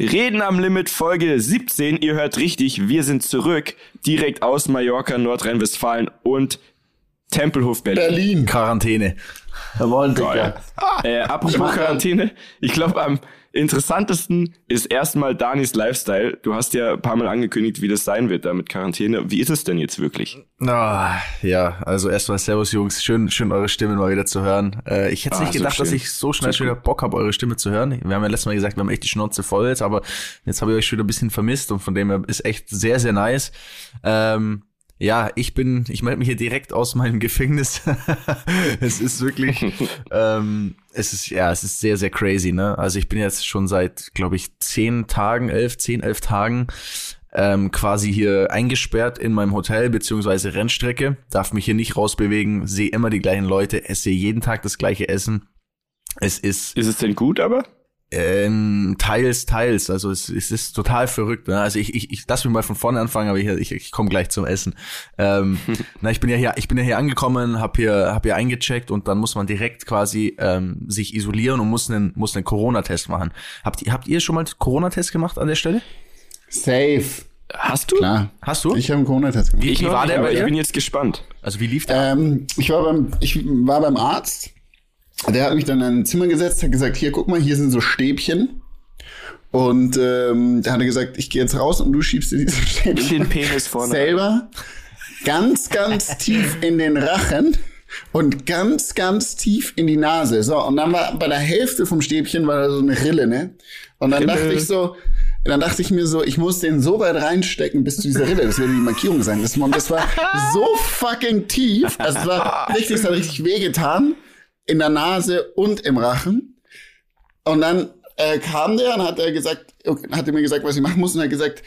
Reden am Limit Folge 17. Ihr hört richtig, wir sind zurück. Direkt aus Mallorca, Nordrhein-Westfalen und Tempelhof Berlin. Berlin. Quarantäne. Jawohl, Digga. Äh, apropos Quarantäne, ich glaube am interessantesten ist erstmal Danis Lifestyle. Du hast ja ein paar Mal angekündigt, wie das sein wird da mit Quarantäne. Wie ist es denn jetzt wirklich? Ah, ja, also erstmal Servus Jungs, schön, schön eure Stimme mal wieder zu hören. Äh, ich hätte Ah, nicht so gedacht, dass schön. ich so schnell So schon wieder Bock habe, eure Stimme zu hören. Wir haben ja letztes Mal gesagt, wir haben echt die Schnauze voll jetzt, aber jetzt habe ich euch schon wieder ein bisschen vermisst und von dem her ist echt sehr, sehr nice. Ähm, ja, ich bin, ich melde mich hier direkt aus meinem Gefängnis. es ist wirklich, ähm, es ist, ja, es ist sehr, sehr crazy, ne? Also ich bin jetzt schon seit, glaube ich, zehn Tagen, elf, zehn, elf Tagen ähm, quasi hier eingesperrt in meinem Hotel beziehungsweise Rennstrecke, darf mich hier nicht rausbewegen, sehe immer die gleichen Leute, esse jeden Tag das gleiche Essen. Es ist Ist es denn gut aber? Ähm, teils, teils. Also es, es ist total verrückt. Ne? Also ich, ich, ich lass mich mal von vorne anfangen, aber ich, ich, ich komme gleich zum Essen. Ähm, na, ich bin ja hier, ich bin ja hier angekommen, hab hier, hab hier eingecheckt und dann muss man direkt quasi ähm, sich isolieren und muss einen, muss einen Corona-Test machen. Habt ihr, habt ihr schon mal einen Corona-Test gemacht an der Stelle? Safe. Hast du? Klar. Hast du? Ich habe einen Corona-Test gemacht. Wie, Ich war der aber ich bin jetzt gespannt. Also wie lief der? Ähm, ich, war beim, ich war beim Arzt. Der hat mich dann in ein Zimmer gesetzt, hat gesagt, hier, guck mal, hier sind so Stäbchen. Und ähm, da hat er gesagt, ich gehe jetzt raus und du schiebst dir diese Stäbchen Penis vorne. selber ganz, ganz tief in den Rachen und ganz, ganz tief in die Nase. So, und dann war bei der Hälfte vom Stäbchen war da so eine Rille, ne? Und dann Rille. dachte ich so, dann dachte ich mir so, ich muss den so weit reinstecken bis zu dieser Rille. Das würde die Markierung sein. Das, und das war so fucking tief. Also es war richtig, es hat richtig wehgetan. In der Nase und im Rachen. Und dann äh, kam der und hat er gesagt, hat er mir gesagt, was ich machen muss und er hat gesagt,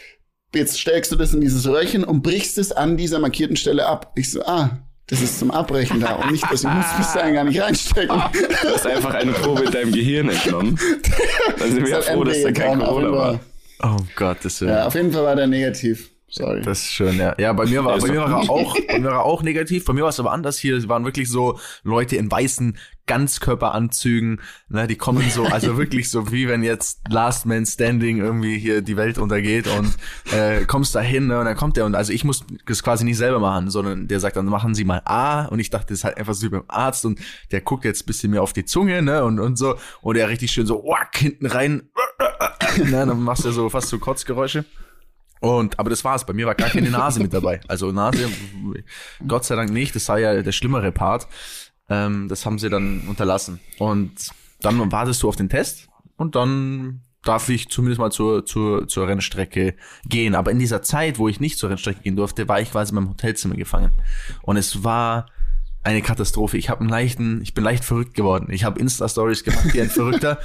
jetzt steckst du das in dieses Röhrchen und brichst es an dieser markierten Stelle ab. Ich so, ah, das ist zum Abbrechen da und nicht, dass ich dahin gar nicht reinstecken. Du hast einfach eine Probe in deinem Gehirn entnommen. Dann sind wir ja froh, dass da kein Corona war. Oh Gott, das ist Ja, auf jeden Fall war der negativ. Sorry. Das ist schön, ja. Ja, bei mir war, bei mir war er auch, bei mir war er auch negativ. Bei mir war es aber anders. Hier waren wirklich so Leute in weißen Ganzkörperanzügen, ne, die kommen so, also wirklich so wie wenn jetzt Last Man Standing irgendwie hier die Welt untergeht und äh, kommst da hin, ne, und dann kommt der und also ich muss das quasi nicht selber machen, sondern der sagt dann machen Sie mal A und ich dachte, das ist halt einfach so wie beim Arzt und der guckt jetzt ein bisschen mehr auf die Zunge, ne, und und so und er richtig schön so wack, hinten rein, ne, dann machst du so fast so Kotzgeräusche. Und, aber das war's. Bei mir war gar keine Nase mit dabei. Also Nase, Gott sei Dank nicht. Das war ja der schlimmere Part. Ähm, das haben sie dann unterlassen. Und dann wartest du auf den Test und dann darf ich zumindest mal zur, zur, zur Rennstrecke gehen. Aber in dieser Zeit, wo ich nicht zur Rennstrecke gehen durfte, war ich quasi in meinem Hotelzimmer gefangen. Und es war eine Katastrophe. Ich habe einen leichten, ich bin leicht verrückt geworden. Ich habe Insta-Stories gemacht wie ein Verrückter.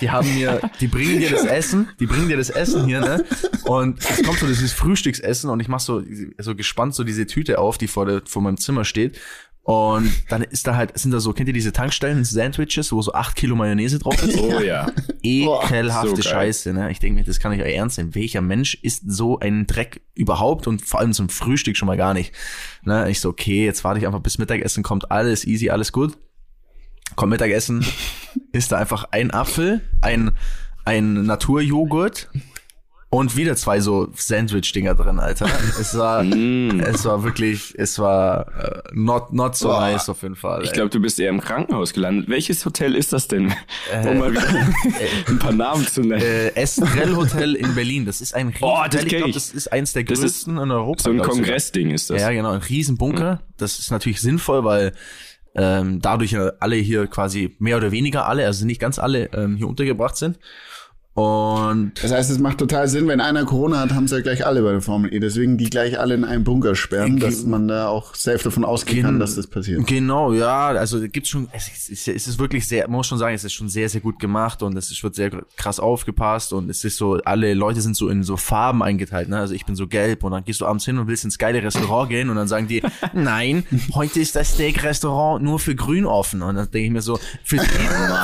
Die haben mir, die bringen dir das Essen, die bringen dir das Essen hier, ne? Und es kommt so dieses Frühstücksessen und ich mach so, so gespannt so diese Tüte auf, die vor, der, vor meinem Zimmer steht. Und dann ist da halt, sind da so, kennt ihr diese Tankstellen, Sandwiches, wo so acht Kilo Mayonnaise drauf ist? Oh ja. Ekelhafte so. Scheiße, ne? Ich denke mir, das kann nicht euer Ernst sein. Welcher Mensch isst so einen Dreck überhaupt und vor allem zum Frühstück schon mal gar nicht? Ne? Ich so, okay, jetzt warte ich einfach bis Mittagessen kommt, alles easy, alles gut. Kommt Mittagessen, ist da einfach ein Apfel, ein, ein Naturjoghurt und wieder zwei so Sandwich-Dinger drin, Alter. Es war, Mm. es war wirklich, es war äh, not, not so Boah. nice auf jeden Fall. Ich glaube, du bist eher im Krankenhaus gelandet. Welches Hotel ist das denn? um mal wieder ein paar Namen zu nennen. äh, Estrell Hotel in Berlin. Das ist ein riesen Oh, das Hotel. Ich glaube, ich. das ist eins der größten in Europa. so ein glaub. Kongressding ist das. Ja, genau, ein Riesenbunker. Das ist natürlich sinnvoll, weil ähm, dadurch alle hier quasi mehr oder weniger alle, also nicht ganz alle ähm, hier untergebracht sind. Und Das heißt, es macht total Sinn, wenn einer Corona hat, haben sie ja gleich alle bei der Formel E. Deswegen die gleich alle in einen Bunker sperren, dass man da auch safe davon ausgehen kann, dass das passiert. Genau, ja, also gibt's schon, es ist, es ist wirklich sehr, man muss schon sagen, es ist schon sehr, sehr gut gemacht und es wird sehr krass aufgepasst und es ist so, alle Leute sind so in so Farben eingeteilt, ne? Also ich bin so gelb und dann gehst du abends hin und willst ins geile Restaurant gehen und dann sagen die, nein, heute ist das Steak-Restaurant nur für grün offen und dann denke ich mir so, für sie,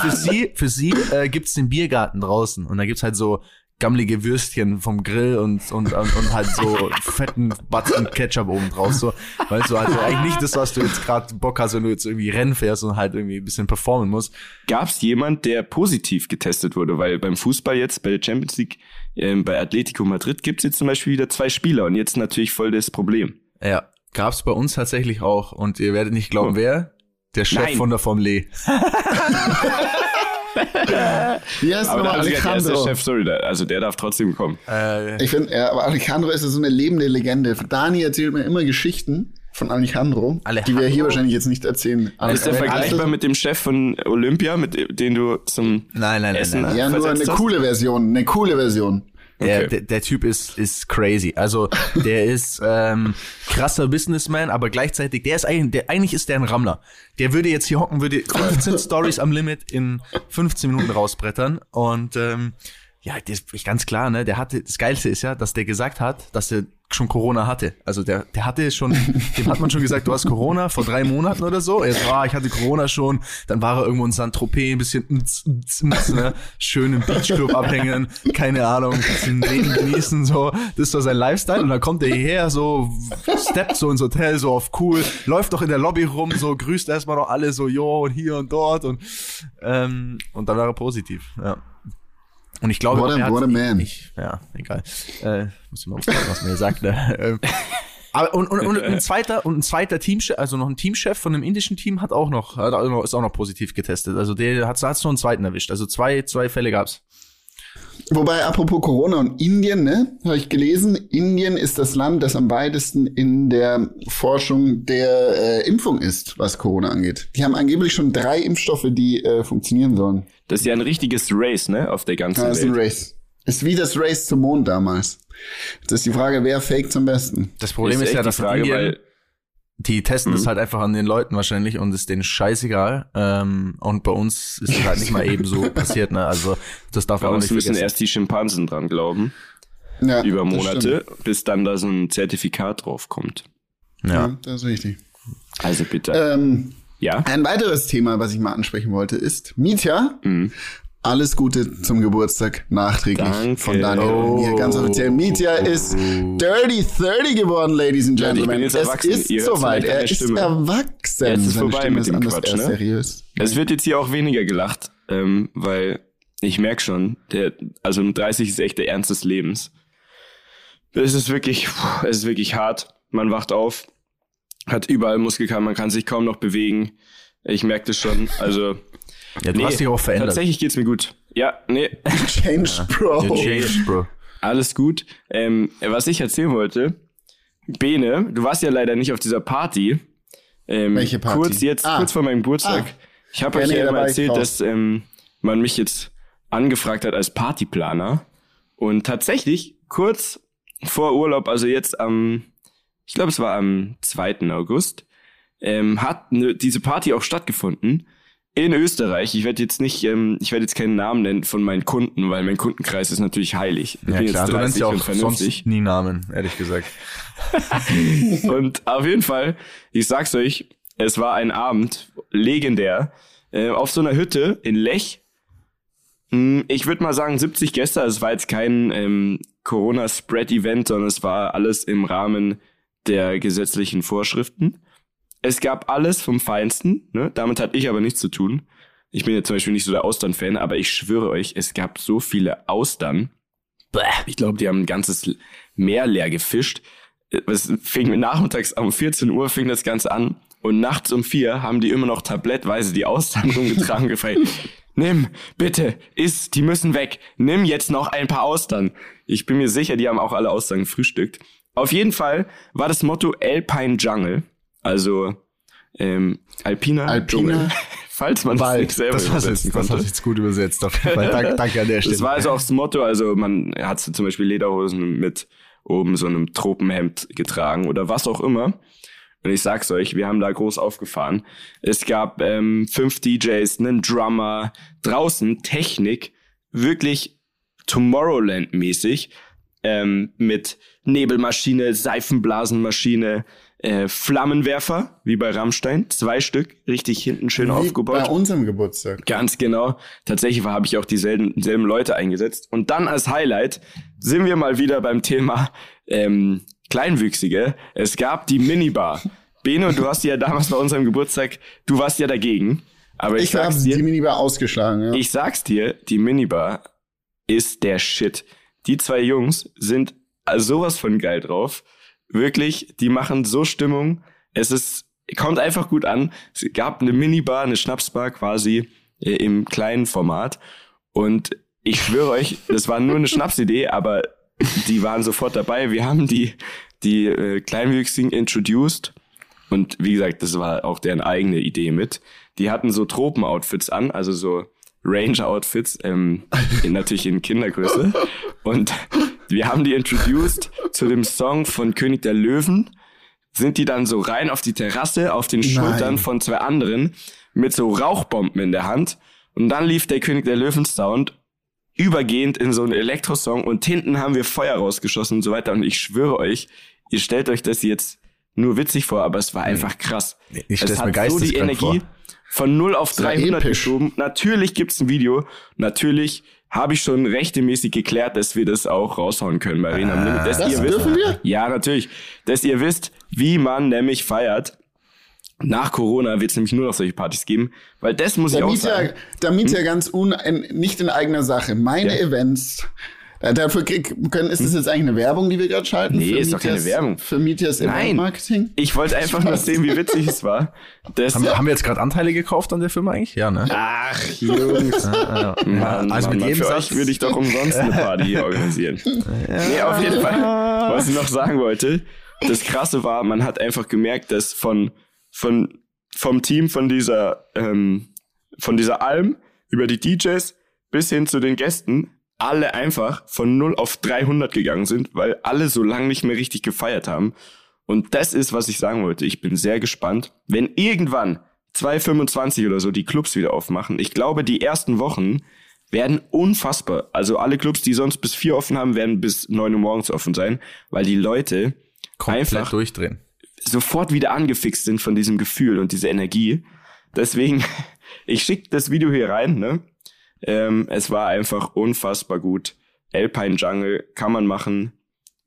für sie, für sie äh, gibt's den Biergarten draußen und da gibt's halt so gammlige Würstchen vom Grill und, und, und, und halt so fetten Batzen Ketchup oben drauf. So, weißt du, also eigentlich nicht das, was du jetzt gerade Bock hast, wenn du jetzt irgendwie Rennen fährst und halt irgendwie ein bisschen performen musst. Gab es jemand, der positiv getestet wurde? Weil beim Fußball jetzt, bei der Champions League, ähm, bei Atletico Madrid gibt's jetzt zum Beispiel wieder zwei Spieler und jetzt natürlich voll das Problem. Ja, gab's bei uns tatsächlich auch und ihr werdet nicht glauben, oh. wer? Der Chef Nein. von der Formel E. Wie heißt aber also Alejandro? Der Chef, sorry, also der darf trotzdem kommen. Äh, ich finde, ja, aber Alejandro ist so eine lebende Legende. Dani erzählt mir immer Geschichten von Alejandro, Alejandro? die wir hier wahrscheinlich jetzt nicht erzählen. ist der vergleichbar mit dem Chef von Olympia, mit dem du zum nein, nein, Essen nein, nein, nein. Ja, nur eine hast? coole Version, eine coole Version. Der, okay. der, der Typ ist, ist crazy. Also der ist ähm, krasser Businessman, aber gleichzeitig, der ist eigentlich, der, eigentlich ist der ein Rammler. Der würde jetzt hier hocken, würde 15 Stories am Limit in 15 Minuten rausbrettern. Und ähm, ja, das ist ganz klar, ne? Der hatte, das Geilste ist ja, dass der gesagt hat, dass er schon Corona hatte. Also der, der hatte schon, dem hat man schon gesagt, du hast Corona vor drei Monaten oder so. Er so, ah, ich hatte Corona schon. Dann war er irgendwo in Saint-Tropez ein bisschen ne? schön im Beachclub abhängen, keine Ahnung, ein bisschen Leben genießen, so. Das war sein Lifestyle. Und dann kommt er hierher, so, steppt so ins Hotel, so auf cool, läuft doch in der Lobby rum, so, grüßt erstmal noch alle so, jo, und hier und dort und, ähm, und dann war er positiv, ja. Und ich glaube, what a, what a man. Ich, ja, egal. Äh, muss ich mal aufpassen, was mir sagt. Ne? Ähm, aber und, und, und ein zweiter und ein zweiter Teamchef, also noch ein Teamchef von einem indischen Team hat auch noch, hat auch noch ist auch noch positiv getestet. Also der hat hat's noch einen zweiten erwischt. Also zwei zwei Fälle gab's. Wobei, apropos Corona und Indien, ne, habe ich gelesen, Indien ist das Land, das am weitesten in der Forschung der äh, Impfung ist, was Corona angeht. Die haben angeblich schon drei Impfstoffe, die äh, funktionieren sollen. Das ist ja ein richtiges Race, ne, auf der ganzen ja, das Welt. ist ein Race. Ist wie das Race zum Mond damals. Das ist die Frage, wer fake zum besten. Das Problem ist, ist ja, dass Frage, Indien, weil die testen mhm. das halt einfach an den Leuten wahrscheinlich und ist denen scheißegal. Ähm, und bei uns ist es halt nicht mal eben so passiert. Ne? Also das darf man auch nicht müssen erst die Schimpansen dran glauben. Ja, über Monate, bis dann da so ein Zertifikat drauf kommt. Ja, ja das ist richtig. Also bitte. Ähm, ja. Ein weiteres Thema, was ich mal ansprechen wollte, ist Mietja. Mhm. Alles Gute zum Geburtstag nachträglich Danke. von Daniel oh. und mir. Ganz offiziell. Mietja ist Dirty 30 geworden, Ladies and Gentlemen. es ist soweit. Er ist erwachsen. Jetzt ist vorbei Stimme mit dem Quatsch, ne? seriös. Es wird jetzt hier auch weniger gelacht, ähm, weil ich merke schon, der, also 30 ist echt der Ernst des Lebens. Es ist wirklich, es ist wirklich hart. Man wacht auf, hat überall Muskelkater, man kann sich kaum noch bewegen. Ich merke das schon. Also ja, du nee, hast dich auch verändert. Tatsächlich geht's mir gut. Ja, nee. Changed, Bro. You changed, Bro. Alles gut. Ähm, was ich erzählen wollte, Bene, du warst ja leider nicht auf dieser Party. Ähm, Welche Party? Kurz jetzt, ah. kurz vor meinem Geburtstag. Ah. Ich habe euch ja immer erzählt, dass ähm, man mich jetzt angefragt hat als Partyplaner. Und tatsächlich, kurz vor Urlaub, also jetzt am, ich glaube, es war am 2. August, ähm, hat ne, diese Party auch stattgefunden in Österreich. Ich werde jetzt nicht, ähm, ich werde jetzt keinen Namen nennen von meinen Kunden, weil mein Kundenkreis ist natürlich heilig. Ich ja klar, du nennst ja auch sonst nie Namen, ehrlich gesagt. und auf jeden Fall, ich sag's euch, es war ein Abend, legendär, äh, auf so einer Hütte in Lech. Hm, ich würde mal sagen 70 Gäste, also es war jetzt kein ähm, Corona-Spread-Event, sondern es war alles im Rahmen der gesetzlichen Vorschriften. Es gab alles vom Feinsten, ne? damit hatte ich aber nichts zu tun. Ich bin jetzt zum Beispiel nicht so der Austern-Fan, aber ich schwöre euch, es gab so viele Austern. Ich glaube, die haben ein ganzes Meer leer gefischt. Es fing nachmittags um 14 Uhr fing das Ganze an und nachts um vier haben die immer noch tablettweise die Austern rumgetragen gefragt. Nimm, bitte, iss, die müssen weg. Nimm jetzt noch ein paar Austern. Ich bin mir sicher, die haben auch alle Austern gefrühstückt. Auf jeden Fall war das Motto Alpine Jungle. Also ähm, Alpina, Alpina falls man Wald. nicht selber das übersetzen jetzt, konnte. Das hast jetzt gut übersetzt. Auf jeden Fall. Dank, danke an der Stelle. Das war also auch das Motto. Also man hat zum Beispiel Lederhosen mit oben so einem Tropenhemd getragen oder was auch immer. Und ich sag's euch, wir haben da groß aufgefahren. Es gab ähm, fünf DJs, einen Drummer, draußen Technik, wirklich Tomorrowland-mäßig. Ähm, mit Nebelmaschine, Seifenblasenmaschine, äh, Flammenwerfer, wie bei Rammstein, zwei Stück, richtig hinten schön Wie aufgebaut. Bei unserem Geburtstag. Ganz genau. Tatsächlich habe ich auch dieselben selben Leute eingesetzt. Und dann als Highlight sind wir mal wieder beim Thema ähm, Kleinwüchsige. Es gab die Minibar. Beno, du hast ja damals bei unserem Geburtstag, du warst ja dagegen. Aber ich, Ich habe die Minibar ausgeschlagen. Ja. ich sag's dir, die Minibar ist der Shit. Die zwei Jungs sind sowas von geil drauf. Wirklich, die machen so Stimmung. Es ist, kommt einfach gut an. Es gab eine Minibar, eine Schnapsbar quasi äh, im kleinen Format. Und ich schwöre euch, das war nur eine Schnapsidee, aber die waren sofort dabei. Wir haben die, die äh, Kleinwüchsigen introduced. Und wie gesagt, das war auch deren eigene Idee mit. Die hatten so Tropen-Outfits an, also so Ranger-Outfits, ähm, in, natürlich in Kindergröße. Und wir haben die introduced zu dem Song von König der Löwen. Sind die dann so rein auf die Terrasse, auf den Schultern von zwei anderen, mit so Rauchbomben in der Hand. Und dann lief der König der Löwen Sound übergehend in so einen Elektrosong und hinten haben wir Feuer rausgeschossen und so weiter. Und ich schwöre euch, ihr stellt euch das jetzt nur witzig vor, aber es war einfach krass. Ich es hat so die Energie vor. Von 0 auf war 300 episch. geschoben. Natürlich gibt's ein Video. Natürlich habe ich schon rechtemäßig geklärt, dass wir das auch raushauen können bei am Limit. Dass Das ihr wisst, dürfen wir? ja, natürlich. Dass ihr wisst, wie man nämlich feiert. Nach Corona wird es nämlich nur noch solche Partys geben, weil das muss ich auch Damit sagen. ja, damit ja ganz un, in, nicht in eigener Sache. Meine Ja. Events. Äh, Dafür können, ist das jetzt eigentlich eine Werbung, die wir gerade schalten? Nee, Für ist doch keine Werbung. Für Mietjas Nein. Event-Marketing? Ich wollte einfach nur sehen, wie witzig es war. Das, Haben, haben wir jetzt gerade Anteile gekauft an der Firma eigentlich? Ja, ne? ach, Jungs. Mann, also Mann, mit jedem für Satz- euch würde ich doch umsonst eine Party organisieren. Nee, auf jeden Fall. Was ich noch sagen wollte, das Krasse war, man hat einfach gemerkt, dass von, von, vom Team von dieser, ähm, von dieser Alm über die DJs bis hin zu den Gästen alle einfach von 0 auf 300 gegangen sind, weil alle so lange nicht mehr richtig gefeiert haben. Und das ist, was ich sagen wollte. Ich bin sehr gespannt, wenn irgendwann 2025 oder so die Clubs wieder aufmachen. Ich glaube, die ersten Wochen werden unfassbar. Also alle Clubs, die sonst bis vier offen haben, werden bis 9 Uhr morgens offen sein, weil die Leute Komplett einfach durchdrehen. sofort wieder angefixt sind von diesem Gefühl und dieser Energie. Deswegen, ich schicke das Video hier rein, ne? Ähm, es war einfach unfassbar gut. Alpine Jungle kann man machen.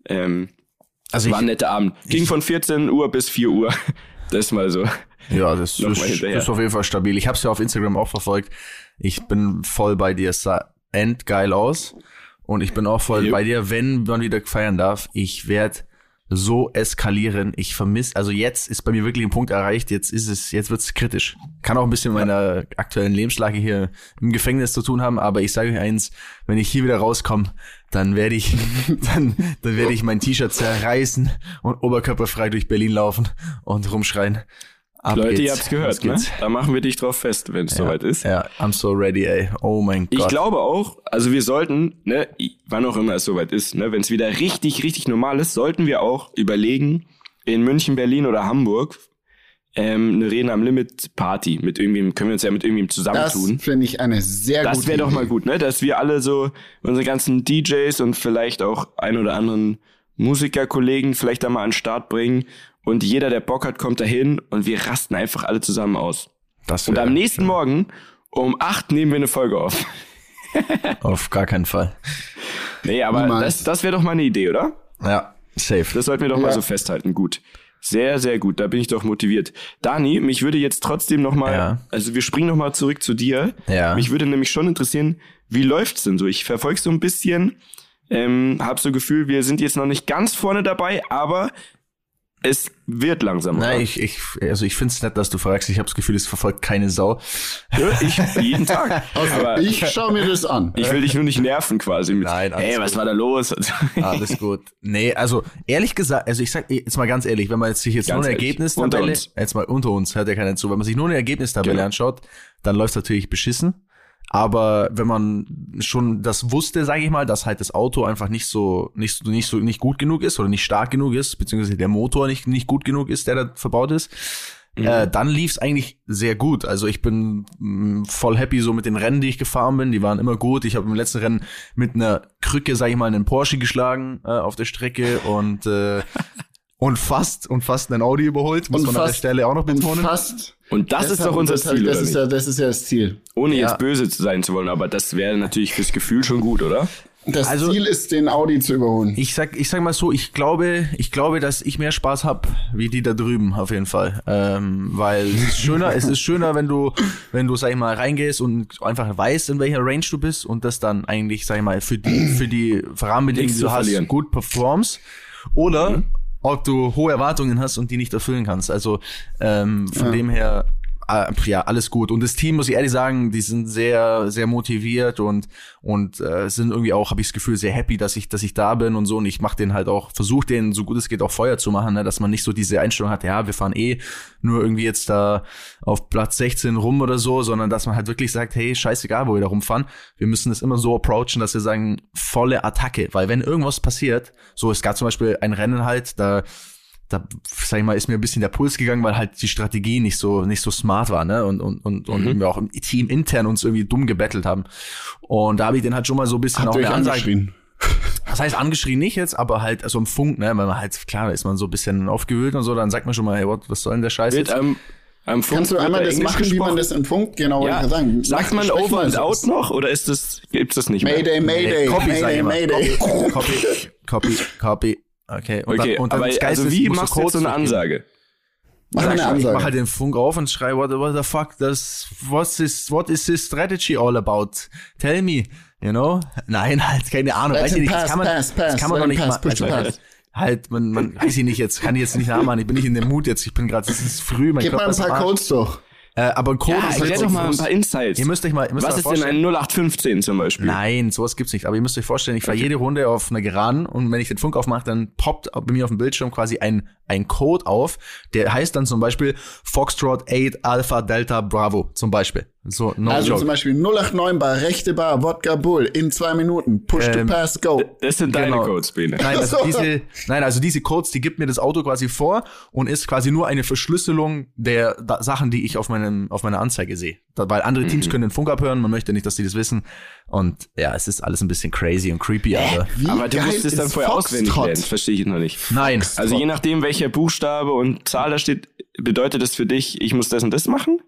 Ähm, Also war ein netter Abend. Ging von 14 Uhr bis 4 Uhr. Das mal so. Ja, das ist, ist auf jeden Fall stabil. Ich habe es ja auf Instagram auch verfolgt. Ich bin voll bei dir. Es sah endgeil aus. Und ich bin auch voll Jo. bei dir, wenn man wieder feiern darf. Ich werd so eskalieren. Ich vermisse, also jetzt ist bei mir wirklich ein Punkt erreicht. Jetzt ist es, jetzt wird's kritisch. Kann auch ein bisschen mit meiner aktuellen Lebenslage hier im Gefängnis zu tun haben. Aber ich sage euch eins, wenn ich hier wieder rauskomme, dann werde ich, dann, dann werde ich mein T-Shirt zerreißen und oberkörperfrei durch Berlin laufen und rumschreien. Ab Leute, geht's. ihr habt's gehört, ne? Da machen wir dich drauf fest, wenn es soweit ist. Ja, I'm so ready, ey. Oh mein Ich Gott. glaube auch, also wir sollten, ne, wann auch immer es soweit ist, ne, wenn es wieder richtig, richtig normal ist, sollten wir auch überlegen, in München, Berlin oder Hamburg ähm, eine Reden am Limit Party mit irgendwem, können wir uns ja mit irgendwem Das zusammentun. finde ich eine sehr Das gute wäre doch mal gut, ne? Dass wir alle so unsere ganzen DJs und vielleicht auch ein oder anderen Musikerkollegen vielleicht da mal an den Start bringen und jeder, der Bock hat, kommt dahin und wir rasten einfach alle zusammen aus. das Und am nächsten Morgen um acht nehmen wir eine Folge auf. Auf gar keinen Fall. Nee, aber Niemals. das, das wäre doch mal eine Idee, oder? Ja, safe. Das sollten wir doch mal Ja. so festhalten. Gut. Sehr, sehr gut. Da bin ich doch motiviert. Dani, mich würde jetzt trotzdem noch mal, Ja. also wir springen noch mal zurück zu dir. Ja. Mich würde nämlich schon interessieren, wie läuft's denn so? Ich verfolge so ein bisschen, ähm, hab so Gefühl, wir sind jetzt noch nicht ganz vorne dabei, aber es wird langsam. Nein, ich, ich, also ich find's nett, dass du fragst. Ich habe das Gefühl, es verfolgt keine Sau. Ja, ich jeden Tag. aber ich, Ich schaue mir das an. will dich nur nicht nerven quasi mit. Nein, alles hey, was gut. war da los? Alles gut. Nee, also ehrlich gesagt, also ich sag jetzt mal ganz ehrlich, wenn man jetzt sich jetzt Ganz nur eine ehrlich, Ergebnistabelle, unter uns. jetzt mal unter uns, hört ja keiner zu, wenn man sich nur eine Ergebnistabelle Genau. anschaut, dann läuft's natürlich beschissen. Aber wenn man schon das wusste, sage ich mal, dass halt das Auto einfach nicht so, nicht so, nicht so, nicht gut genug ist oder nicht stark genug ist, beziehungsweise der Motor nicht, nicht gut genug ist, der da verbaut ist, Äh, dann lief's eigentlich sehr gut. Also ich bin mh, voll happy so mit den Rennen, die ich gefahren bin. Die waren immer gut. Ich habe im letzten Rennen mit einer Krücke, sag ich mal, einen Porsche geschlagen äh, auf der Strecke und äh, und fast und fast einen Audi überholt. Muss Und man an der fast- Stelle auch noch Und betonen. fast. Und das, ist doch unser das, Ziel, Das oder ist, nicht? ja, das ist ja das Ziel. Ohne Ja. jetzt böse zu sein zu wollen, aber das wäre natürlich fürs Gefühl schon gut, oder? Das Also- Ziel ist, den Audi zu überholen. Ich sag, ich sag mal so, ich glaube, ich glaube, dass ich mehr Spaß hab wie die da drüben auf jeden Fall, ähm, weil es ist schöner, es ist schöner, wenn du, wenn du sag ich mal reingehst und einfach weißt, in welcher Range du bist und das dann eigentlich sag ich mal für die für die Rahmenbedingungen, die du zu hast, verlieren. gut performst oder ob du hohe Erwartungen hast und die nicht erfüllen kannst. Also ähm, von Ja. dem her ja, alles gut. Und das Team, muss ich ehrlich sagen, die sind sehr, sehr motiviert und und äh, sind irgendwie auch, habe ich das Gefühl, sehr happy, dass ich, dass ich da bin und so. Und ich mache den halt auch, versuche den so gut es geht auch Feuer zu machen, ne? dass man nicht so diese Einstellung hat, ja, wir fahren eh nur irgendwie jetzt da auf Platz 16 rum oder so, sondern dass man halt wirklich sagt, hey, scheißegal, wo wir da rumfahren, wir müssen das immer so approachen, dass wir sagen, volle Attacke. Weil wenn irgendwas passiert, so es gab zum Beispiel ein Rennen halt, da da, sag ich mal, ist mir ein bisschen der Puls gegangen, weil halt die Strategie nicht so, nicht so smart war, ne? Und, und, und, und wir auch im Team intern uns irgendwie dumm gebettelt haben. Und da habe ich den halt schon mal so ein bisschen Habt auch eine Ansage. angeschrien? Das heißt, angeschrien nicht jetzt, aber halt so im Funk, ne? Weil man halt, klar, da ist man so ein bisschen aufgewühlt und so, dann sagt man schon mal, hey, what, was soll denn der Scheiß Wird jetzt? am, am Funk Kannst du einmal da das Englisch machen, wie man gesprochen? das in Funk genau wollte Ja. sagen? Sagt man Over and so. Out noch oder ist das, gibt's das nicht mehr? Mayday, Mayday, Copy, Mayday. Mayday. Copy, Copy, Copy. Okay, und Okay, dann, und dann aber das also ist, wie machst du jetzt so eine. Ansage? Mach Sag eine ich, Ich Ansage. mach halt den Funk auf und schrei, what, what the fuck, das, what is, what is this strategy all about? Tell me, you know? Nein, halt, keine Ahnung, weiß ich nicht, das pass, kann man, pass, das pass, kann man doch nicht pass, mal, push also, halt, man, man, weiß ich nicht jetzt, kann ich jetzt nicht nachmachen, ich bin nicht in dem Mut jetzt, ich bin gerade, es ist früh, mein Gib mal Körper ein ist am paar. Codes doch. Äh, aber ein Code Ja, ist halt doch mal ein paar Insights. Ihr müsst euch mal, ihr müsst Was euch ist denn ein 0815 zum Beispiel? Nein, sowas gibt's nicht. Aber ihr müsst euch vorstellen, ich fahre jede Runde auf einer Geraden und wenn ich den Funk aufmache, dann poppt bei mir auf dem Bildschirm quasi ein, ein Code auf, der heißt dann zum Beispiel Foxtrot 8 Alpha Delta Bravo zum Beispiel. So, no Also joke. zum Beispiel 089 Bar, rechte Bar, Wodka Bull, in zwei Minuten, push Ähm, to pass, go. Das sind deine Genau. Codes, Bene. Nein, also diese, nein, also diese Codes, die gibt mir das Auto quasi vor und ist quasi nur eine Verschlüsselung der da Sachen, die ich auf meinem, auf meiner Anzeige sehe. Da, weil andere Teams Mhm. können den Funk abhören, man möchte nicht, dass die das wissen. Und ja, es ist alles ein bisschen crazy und creepy, aber Wie Aber du geil musst es dann ist vorher auswendig Foxtrot? lernen. Verstehe ich noch nicht. nein. Also je nachdem, welcher Buchstabe und Zahl da steht, bedeutet das für dich, ich muss das und das machen?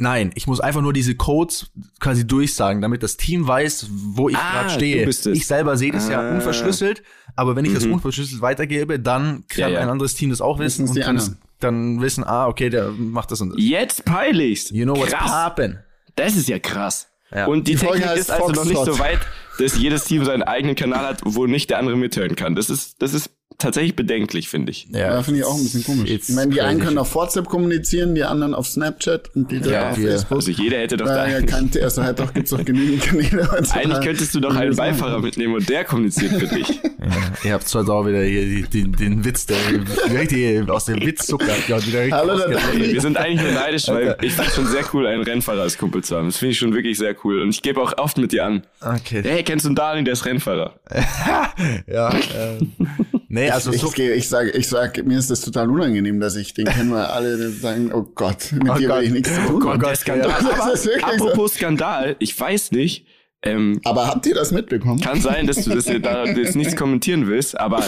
Nein, ich muss einfach nur diese Codes quasi durchsagen, damit das Team weiß, wo ich Ah, gerade du stehe. bist es. Ich selber sehe das ja Ah. unverschlüsselt, aber wenn ich das Mhm. unverschlüsselt weitergebe, dann kann Ja, ja. ein anderes Team das auch wissen und die kann es anderen. dann wissen, ah, okay, der macht das und das. Jetzt peinlichst. You know what's krass. poppin'. Das ist ja krass. Ja. Und die, Die Folge Technik ist also noch nicht so weit, dass jedes Team seinen eigenen Kanal hat, wo nicht der andere mithören kann. Das ist, das ist tatsächlich bedenklich, finde ich. Ja, finde ich auch ein bisschen komisch. Ich meine, die einen können auf WhatsApp kommunizieren, die anderen auf Snapchat und die Ja, auf wir- Facebook. Also jeder hätte doch da ja, kein, also halt doch, gibt's doch genügend Kanäle. und so. Eigentlich könntest du doch einen Beifahrer mitnehmen und der kommuniziert für dich. Ja, ihr habt zwar da auch wieder hier die, den, den Witz, der richtig aus dem Witzzucker ja, wieder richtig Hallo, wir sind eigentlich nur neidisch, weil Okay. ich finde schon sehr cool, einen Rennfahrer als Kumpel zu haben. Das finde ich schon wirklich sehr cool. Und ich gebe auch oft mit dir an. Okay. Hey, kennst du einen Darling, der ist Rennfahrer? Ja, ähm, nee, also so ich, gehe- ich sage, ich sag, mir ist das total unangenehm, dass ich den kennen wir alle, sagen, oh Gott, mit Oh dir Gott. will ich nichts zu tun Gott, haben. der Skandal. Aber Das ist wirklich so. apropos Skandal, ich weiß nicht, ähm, Aber habt ihr das mitbekommen? kann sein, dass du das da jetzt nichts kommentieren willst, aber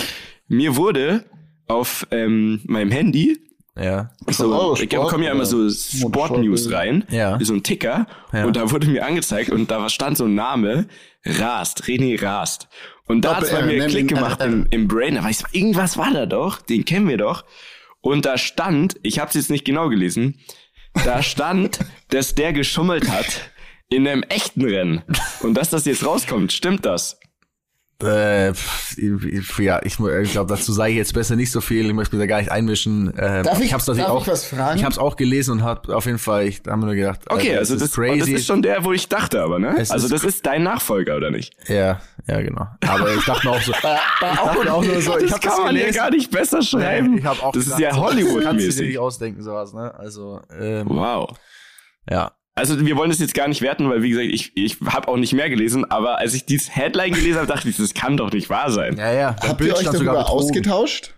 mir wurde auf ähm, meinem Handy ja. so, Oh, ich Sport, bekomme ja immer so oder? Sport-News rein, Ja. so ein Ticker, Ja. und da wurde mir angezeigt und da stand so ein Name, Rast, René Rast. Und da hat es bei mir Klick gemacht RR. im, im Brain, da war ich so, irgendwas war da doch, den kennen wir doch. Und da stand, ich habe es jetzt nicht genau gelesen, da stand, dass der geschummelt hat in einem echten Rennen. Und dass das jetzt rauskommt, stimmt das? Äh, ich- ja, ich, ich glaube, dazu sage ich jetzt besser nicht so viel. Ich möchte mich da gar nicht einmischen. Ähm, Darf ich- hab's natürlich darf auch, ich was fragen? Ich habe es auch gelesen und hab auf jeden Fall, ich habe mir nur gedacht, Okay, äh, also das, ist und das crazy. ist schon der, wo ich dachte aber, ne? Es Also ist das ist dein Nachfolger, oder nicht? ja, ja, genau. Aber ich dachte mir auch so, ich dachte auch nur so, ich das habe kann das man ja gar nicht besser schreiben. Ich hab auch das gedacht, ist ja so, Kannst du dir Hollywood-mäßig. nicht ausdenken, sowas, ne? Also, ähm, Wow. ja. Also wir wollen das jetzt gar nicht werten, weil wie gesagt, ich, ich habe auch nicht mehr gelesen, aber als ich dieses Headline gelesen habe, dachte ich, das kann doch nicht wahr sein. Ja, ja. Habt ihr euch darüber betrogen. ausgetauscht?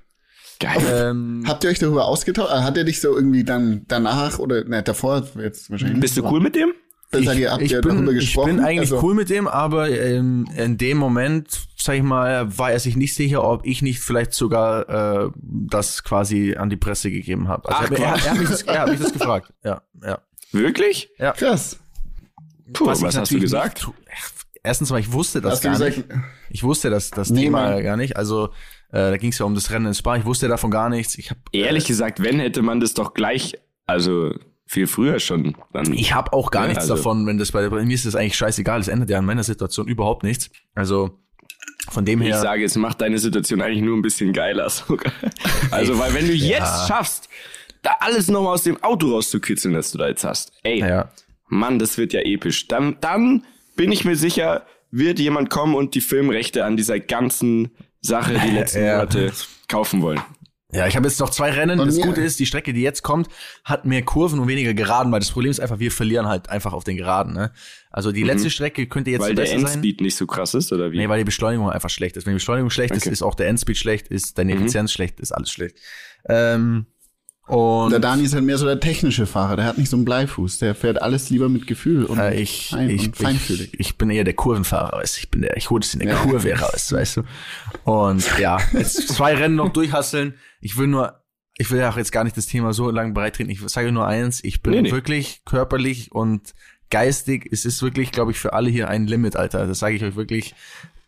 Geil. Ähm, Habt ihr euch darüber ausgetauscht? Also Hat er dich so irgendwie dann danach oder ne, davor jetzt wahrscheinlich? Bist du cool mit dem? Besser, ihr ich, ihr bin, darüber ich bin eigentlich Also, cool mit dem, aber ähm, in dem Moment, sag ich mal, war er sich nicht sicher, ob ich nicht vielleicht sogar äh, das quasi an die Presse gegeben habe. Also Ach, er, er, er, hat mich das, er hat mich das gefragt. Ja, ja. Wirklich? Krass. Puh, was, ich hast du gesagt? Erstens mal, ich wusste das Hast du gar gesagt, nicht. Ich wusste das, das Nee, Thema Mann. gar nicht. Also äh, da ging es ja um das Rennen in Spa. Ich wusste davon gar nichts. Ich habe Ehrlich gesagt, wenn hätte man das doch gleich, also viel früher schon. Dann Ich habe auch gar Ja, nichts also- davon, wenn das bei, bei mir ist das eigentlich scheißegal. Das ändert ja an meiner Situation überhaupt nichts. Also von dem Ich her. sage, es macht deine Situation eigentlich nur ein bisschen geiler sogar. Also, weil wenn du jetzt schaffst, da alles nochmal aus dem Auto rauszukitzeln, das du da jetzt hast. Ey, ja. Mann, das wird ja episch. Dann, dann bin ich mir sicher, wird jemand kommen und die Filmrechte an dieser ganzen Sache die letzten Ja. Monate kaufen wollen. Ja, ich habe jetzt noch zwei Rennen. Und das Gute ist, die Strecke, die jetzt kommt, hat mehr Kurven und weniger Geraden, weil das Problem ist einfach, wir verlieren halt einfach auf den Geraden. Ne? Also die letzte Strecke könnte jetzt Mhm. Weil der besser sein. Endspeed nicht so krass ist, oder wie? Nee, weil die Beschleunigung einfach schlecht ist. Wenn die Beschleunigung schlecht ist, Okay. Mhm. ist auch der Endspeed schlecht, ist deine Effizienz schlecht, ist alles schlecht. Ähm, und der Dani ist halt mehr so der technische Fahrer. Der hat nicht so einen Bleifuß. Der fährt alles lieber mit Gefühl und, äh, ich, fein ich, und feinfühlig. ich, ich bin eher der Kurvenfahrer, weißt du. Ich bin der, ich hole das in der Kurve raus, weißt du. Und ja, jetzt zwei Rennen noch durchhasseln. Ich will nur, ich will ja auch jetzt gar nicht das Thema so lang breitreten. Ich sage nur eins, ich bin Nee, nee. wirklich körperlich und geistig, es ist wirklich, glaube ich, für alle hier ein Limit, Alter. Das sage ich euch wirklich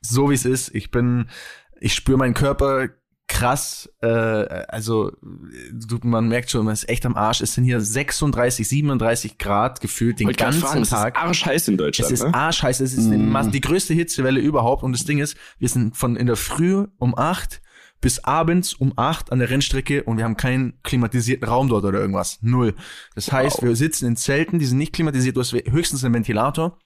so, wie es ist. Ich bin, ich spüre meinen Körper krass, äh, also du, man merkt schon, man ist echt am Arsch. Es sind hier 36, 37 Grad gefühlt den ganzen fragen, es Tag. ist arschheiß in Deutschland. Es ist ne? arschheiß, es ist die, Mas- die größte Hitzewelle überhaupt. Und das Ding ist, wir sind von in der Früh um acht bis abends um acht an der Rennstrecke und wir haben keinen klimatisierten Raum dort oder irgendwas. Null. Das heißt, wir sitzen in Zelten, die sind nicht klimatisiert, du hast höchstens einen Ventilator.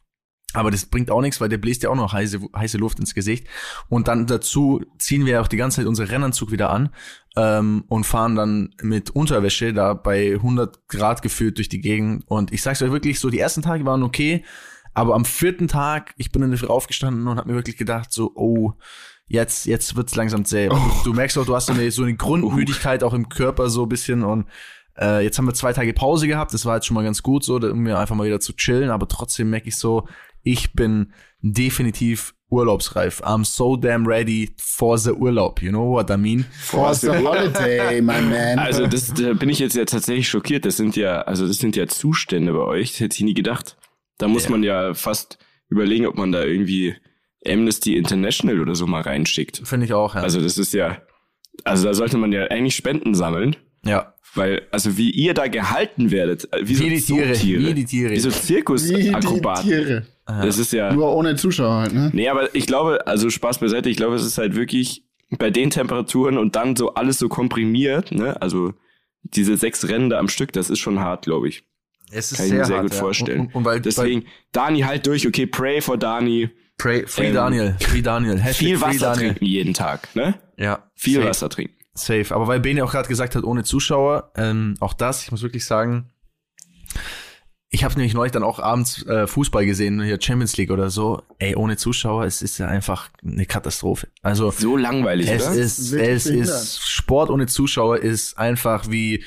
Aber das bringt auch nichts, weil der bläst ja auch noch heiße, heiße Luft ins Gesicht. Und dann dazu ziehen wir auch die ganze Zeit unseren Rennanzug wieder an ähm, und fahren dann mit Unterwäsche da bei 100 Grad gefühlt durch die Gegend. Und ich sag's euch wirklich, so die ersten Tage waren okay, aber am vierten Tag, ich bin in der Früh aufgestanden und habe mir wirklich gedacht, so, oh, jetzt, jetzt wird's langsam zäh. Du, du merkst auch, du hast so eine, so eine Grundmüdigkeit auch im Körper so ein bisschen und äh, jetzt haben wir zwei Tage Pause gehabt, das war jetzt schon mal ganz gut so, um mir einfach mal wieder zu chillen, aber trotzdem merke ich so, ich bin definitiv urlaubsreif. I'm so damn ready for the Urlaub, you know what I mean? For the holiday, my man. Also das da bin ich jetzt ja tatsächlich schockiert. Das sind ja, also das sind ja Zustände bei euch. Das hätte ich nie gedacht. Da muss Ja. man ja fast überlegen, ob man da irgendwie Amnesty International oder so mal reinschickt. Finde ich auch, ja. Also das ist ja, also da sollte man ja eigentlich Spenden sammeln, ja. Weil also wie ihr da gehalten werdet, äh, wie, so Wie die Tiere, Zootiere, wie die Tiere. wie so Wie die Zirkusakrobaten. Tiere. Das ist ja, Nur ohne Zuschauer halt, ne? nee, aber ich glaube, also Spaß beiseite, ich glaube, es ist halt wirklich bei den Temperaturen und dann so alles so komprimiert, ne, also diese sechs Rennen da am Stück, das ist schon hart, glaube ich. Es ist Kann ich sehr mir sehr hart, gut ja. vorstellen. Und, und, weil, Deswegen, Dani halt durch, okay, pray for Dani. weil Pray, Free ähm, Daniel, Free Daniel, Hashtag Viel Free Wasser Daniel. trinken jeden Tag, ne? Ja, Viel safe. Wasser trinken. Safe. Aber weil Bene auch gerade gesagt hat, ohne Zuschauer, ähm, auch das, ich muss wirklich sagen, ich habe nämlich neulich dann auch abends äh, Fußball gesehen, hier Champions League oder so. Ey, ohne Zuschauer, es ist ja einfach eine Katastrophe. Also So langweilig, es oder? ist, Wirklich es behindert. ist Sport ohne Zuschauer ist einfach wie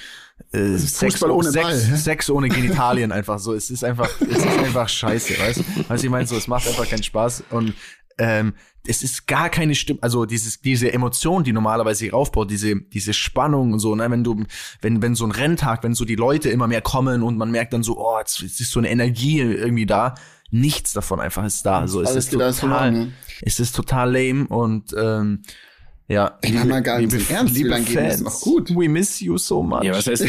äh, Sex, Fußball ohne Sex, Ball? Sex ohne Genitalien einfach so. Es ist einfach, es ist einfach scheiße, weißt du? Weißt du, ich meine so, es macht einfach keinen Spaß und ähm, es ist gar keine Stimme, also dieses, diese Emotion, die normalerweise sich aufbaut, diese, diese Spannung und so, ne, wenn du, wenn, wenn so ein Renntag, wenn so die Leute immer mehr kommen und man merkt dann so, oh, jetzt, jetzt ist so eine Energie irgendwie da, nichts davon einfach ist da. Also es Alles ist geht total, verloren, ne? es ist total lame und ähm, ja, Ich meine mal ganz im Ernst, wie lange geht das noch gut? We miss you so much. Ja, was heißt,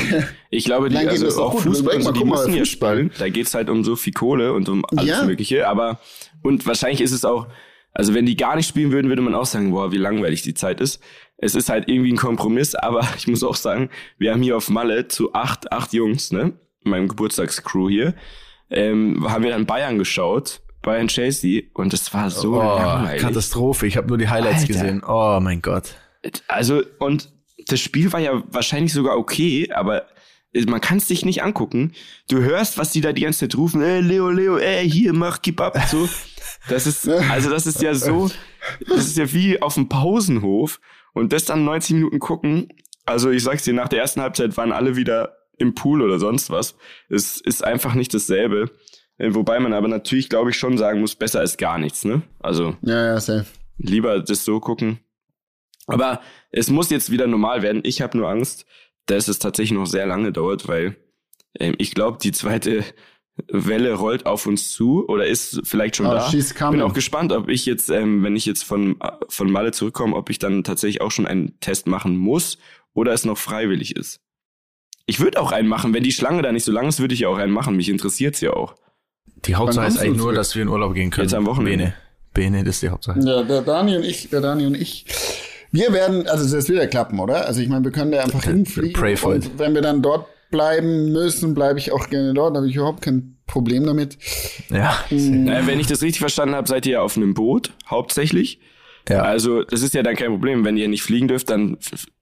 ich glaube, die, geht also auch gut. Fußball, mal, die müssen ja Fußball. spielen. Da geht's halt um so viel Kohle und um alles Ja. Mögliche. Aber, und wahrscheinlich ist es auch, also wenn die gar nicht spielen würden, würde man auch sagen, boah, wie langweilig die Zeit ist. Es ist halt irgendwie ein Kompromiss, aber ich muss auch sagen, wir haben hier auf Malle zu acht, acht Jungs, ne, in meinem Geburtstagscrew hier, ähm, haben wir dann Bayern geschaut, Bayern Chelsea, und es war so oh, langweilig. Katastrophe. Ich habe nur die Highlights Alter. gesehen. Oh mein Gott. Also, und das Spiel war ja wahrscheinlich sogar okay, aber man kann es sich nicht angucken. Du hörst, was die da die ganze Zeit rufen, ey, Leo, Leo, ey, hier, mach, gib ab, so. Das ist, also das ist ja so, das ist ja wie auf dem Pausenhof und das dann 90 Minuten gucken Also ich sag's dir, nach der ersten Halbzeit waren alle wieder im Pool oder sonst was. Es ist einfach nicht dasselbe. Äh, Wobei man aber natürlich, glaube ich, schon sagen muss, besser als gar nichts, ne? Also Ja, ja, safe. lieber das so gucken. Aber es muss jetzt wieder normal werden. Ich habe nur Angst, dass es tatsächlich noch sehr lange dauert, weil ähm, ich glaube, die zweite Welle rollt auf uns zu oder ist vielleicht schon Oh, da. she's coming. Bin auch gespannt, ob ich jetzt, ähm, wenn ich jetzt von, von Malle zurückkomme, ob ich dann tatsächlich auch schon einen Test machen muss oder es noch freiwillig ist. Ich würde auch einen machen. Wenn die Schlange da nicht so lang ist, würde ich ja auch einen machen. Mich interessiert's ja auch. Die Hauptsache ist eigentlich nur, dass wir in Urlaub gehen können. Jetzt am Wochenende. Bene. Bene, das ist die Hauptsache. Ja, der Dani und ich, der Dani und ich, wir werden, also das wird ja klappen, oder? Also ich meine, wir können da einfach hinfliegen. pray for und it. wenn wir dann dort bleiben müssen, bleibe ich auch gerne dort. Da habe ich überhaupt kein Problem damit. Ja. Äh, wenn ich das richtig verstanden habe, seid ihr ja auf einem Boot, hauptsächlich. Ja. Also, das ist ja dann kein Problem. Wenn ihr nicht fliegen dürft, dann,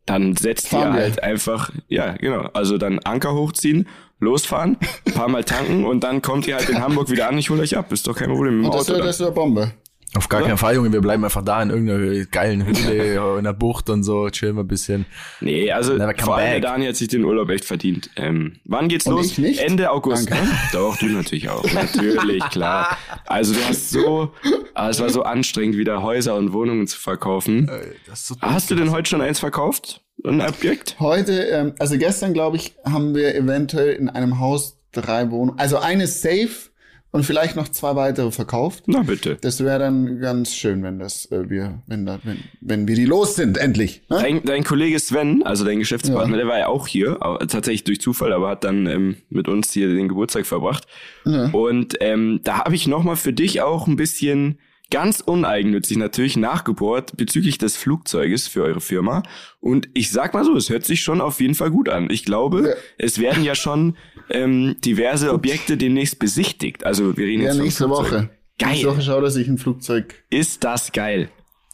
dann setzt Fahren ihr wir. halt einfach, ja, genau. Also dann Anker hochziehen, losfahren, ein paar Mal tanken und dann kommt ihr halt in Hamburg wieder an. Ich hole euch ab. Ist doch kein Problem dem Und das Auto. wäre dann. das wär Bombe. Auf gar keinen Fall, Junge. Wir bleiben einfach da in irgendeiner geilen Hütte, in der Bucht und so, chillen wir ein bisschen. Nee, also Never vor allem der. Dani hat sich den Urlaub echt verdient. Ähm, wann geht's Und los? ich nicht? Ende August. Danke. Doch, du natürlich auch. Natürlich, klar. Also du hast so, ah, es war so anstrengend, wieder Häuser und Wohnungen zu verkaufen. Das ist so Hast du denn heute schon eins verkauft? Ein Objekt? Heute, ähm, also gestern, glaube ich, haben wir eventuell in einem Haus drei Wohnungen, also eine safe und vielleicht noch zwei weitere verkauft. Na bitte. Das wäre dann ganz schön, wenn das äh, wir, wenn, da, wenn, wenn wir die los sind, endlich. Ne? Dein, dein Kollege Sven, also dein Geschäftspartner, Ja. der war ja auch hier, tatsächlich durch Zufall, aber hat dann ähm, mit uns hier den Geburtstag verbracht. Ja. Und ähm, da habe ich nochmal für dich auch ein bisschen ganz uneigennützig natürlich nachgebohrt bezüglich des Flugzeuges für eure Firma. Und ich sag mal so, es hört sich schon auf jeden Fall gut an. Ich glaube, Ja. es werden ja schon ähm, diverse Objekte demnächst besichtigt. Also wir reden Ja, jetzt von nächste. Woche. Nächste Geil. Woche schaut er sich ein Flugzeug Ist das geil.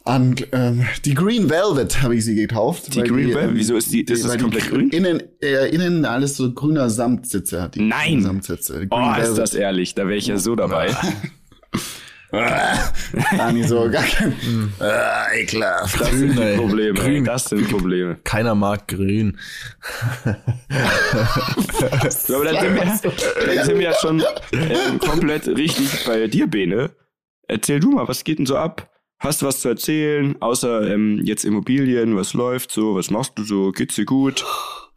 an. Ähm, die Green Velvet habe ich sie gekauft. Die Green Velvet? ähm, Wieso ist die- ist das weil komplett grün? Innen, äh, innen alles so grüner Samtsitze hat. Die Nein. Samtsitze. Die Oh, Green ist das ehrlich. Da wäre ich ja so dabei. Dani so, gar kein. äh, ekelhaft. Das sind die. Probleme. Grün. Das sind Probleme. Keiner mag grün. So, aber dann sind wir, dann sind wir ja schon ähm, komplett richtig bei dir, Bene. Erzähl du mal, was geht denn so ab? Hast du was zu erzählen? Außer ähm, jetzt Immobilien, was läuft so? Was machst du so? Geht's dir gut?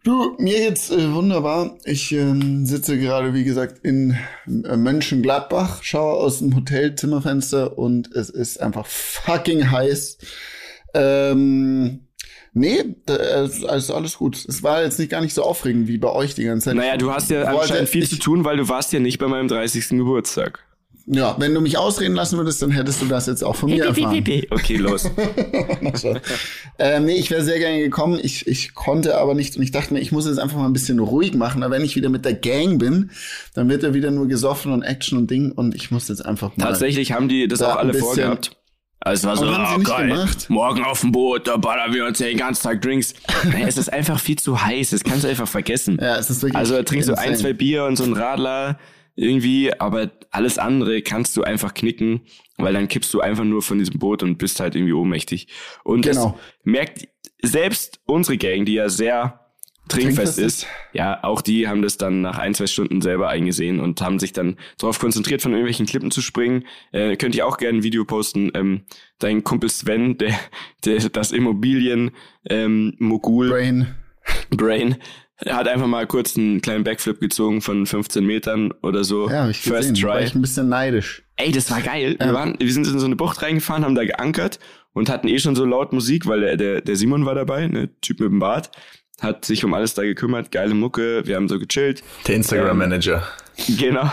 Du, mir geht's äh, wunderbar. Ich ähm, sitze gerade, wie gesagt, in äh, Mönchengladbach, schaue aus dem Hotelzimmerfenster und es ist einfach fucking heiß. Ähm, nee, da, ist alles gut. Es war jetzt nicht gar nicht so aufregend wie bei euch die ganze Zeit. Naja, du hast ja anscheinend viel ich- zu tun, weil du warst ja nicht bei meinem 30. Geburtstag. Ja, wenn du mich ausreden lassen würdest, dann hättest du das jetzt auch von mir erfahren. Okay, los. ähm, nee, ich wäre sehr gerne gekommen. Ich, ich konnte aber nicht und ich dachte mir, ich muss jetzt einfach mal ein bisschen ruhig machen. Aber wenn ich wieder mit der Gang bin, dann wird er wieder nur gesoffen und Action und Ding und ich muss jetzt einfach mal. Tatsächlich haben die das Da auch alle vorgehabt. Also es war so, oh, geil, gemacht? morgen auf dem Boot, da ballern wir uns ja den ganzen Tag Drinks. Naja, es ist einfach viel zu heiß, das kannst du einfach vergessen. Ja, es ist wirklich. Also er trinkt so ein, zwei Bier und so ein Radler irgendwie, aber alles andere kannst du einfach knicken, weil dann kippst du einfach nur von diesem Boot und bist halt irgendwie ohnmächtig. Und Genau. merkt selbst unsere Gang, die ja sehr trinkfest ist, ja, auch die haben das dann nach ein, zwei Stunden selber eingesehen und haben sich dann darauf konzentriert, von irgendwelchen Klippen zu springen. Äh, könnt ihr auch gerne ein Video posten. Ähm, dein Kumpel Sven, der, der das Immobilien ähm, Mogul Brain. Brain hat einfach mal kurz einen kleinen Backflip gezogen von 15 Metern oder so. Ja, hab ich First gesehen. War try. ich ein bisschen neidisch. Ey, das war geil. Wir, Ja. waren, wir sind in so eine Bucht reingefahren, haben da geankert und hatten eh schon so laut Musik, weil der, der, der Simon war dabei, ne, Typ mit dem Bart, hat sich um alles da gekümmert, geile Mucke, wir haben so gechillt. Der Instagram-Manager. Genau.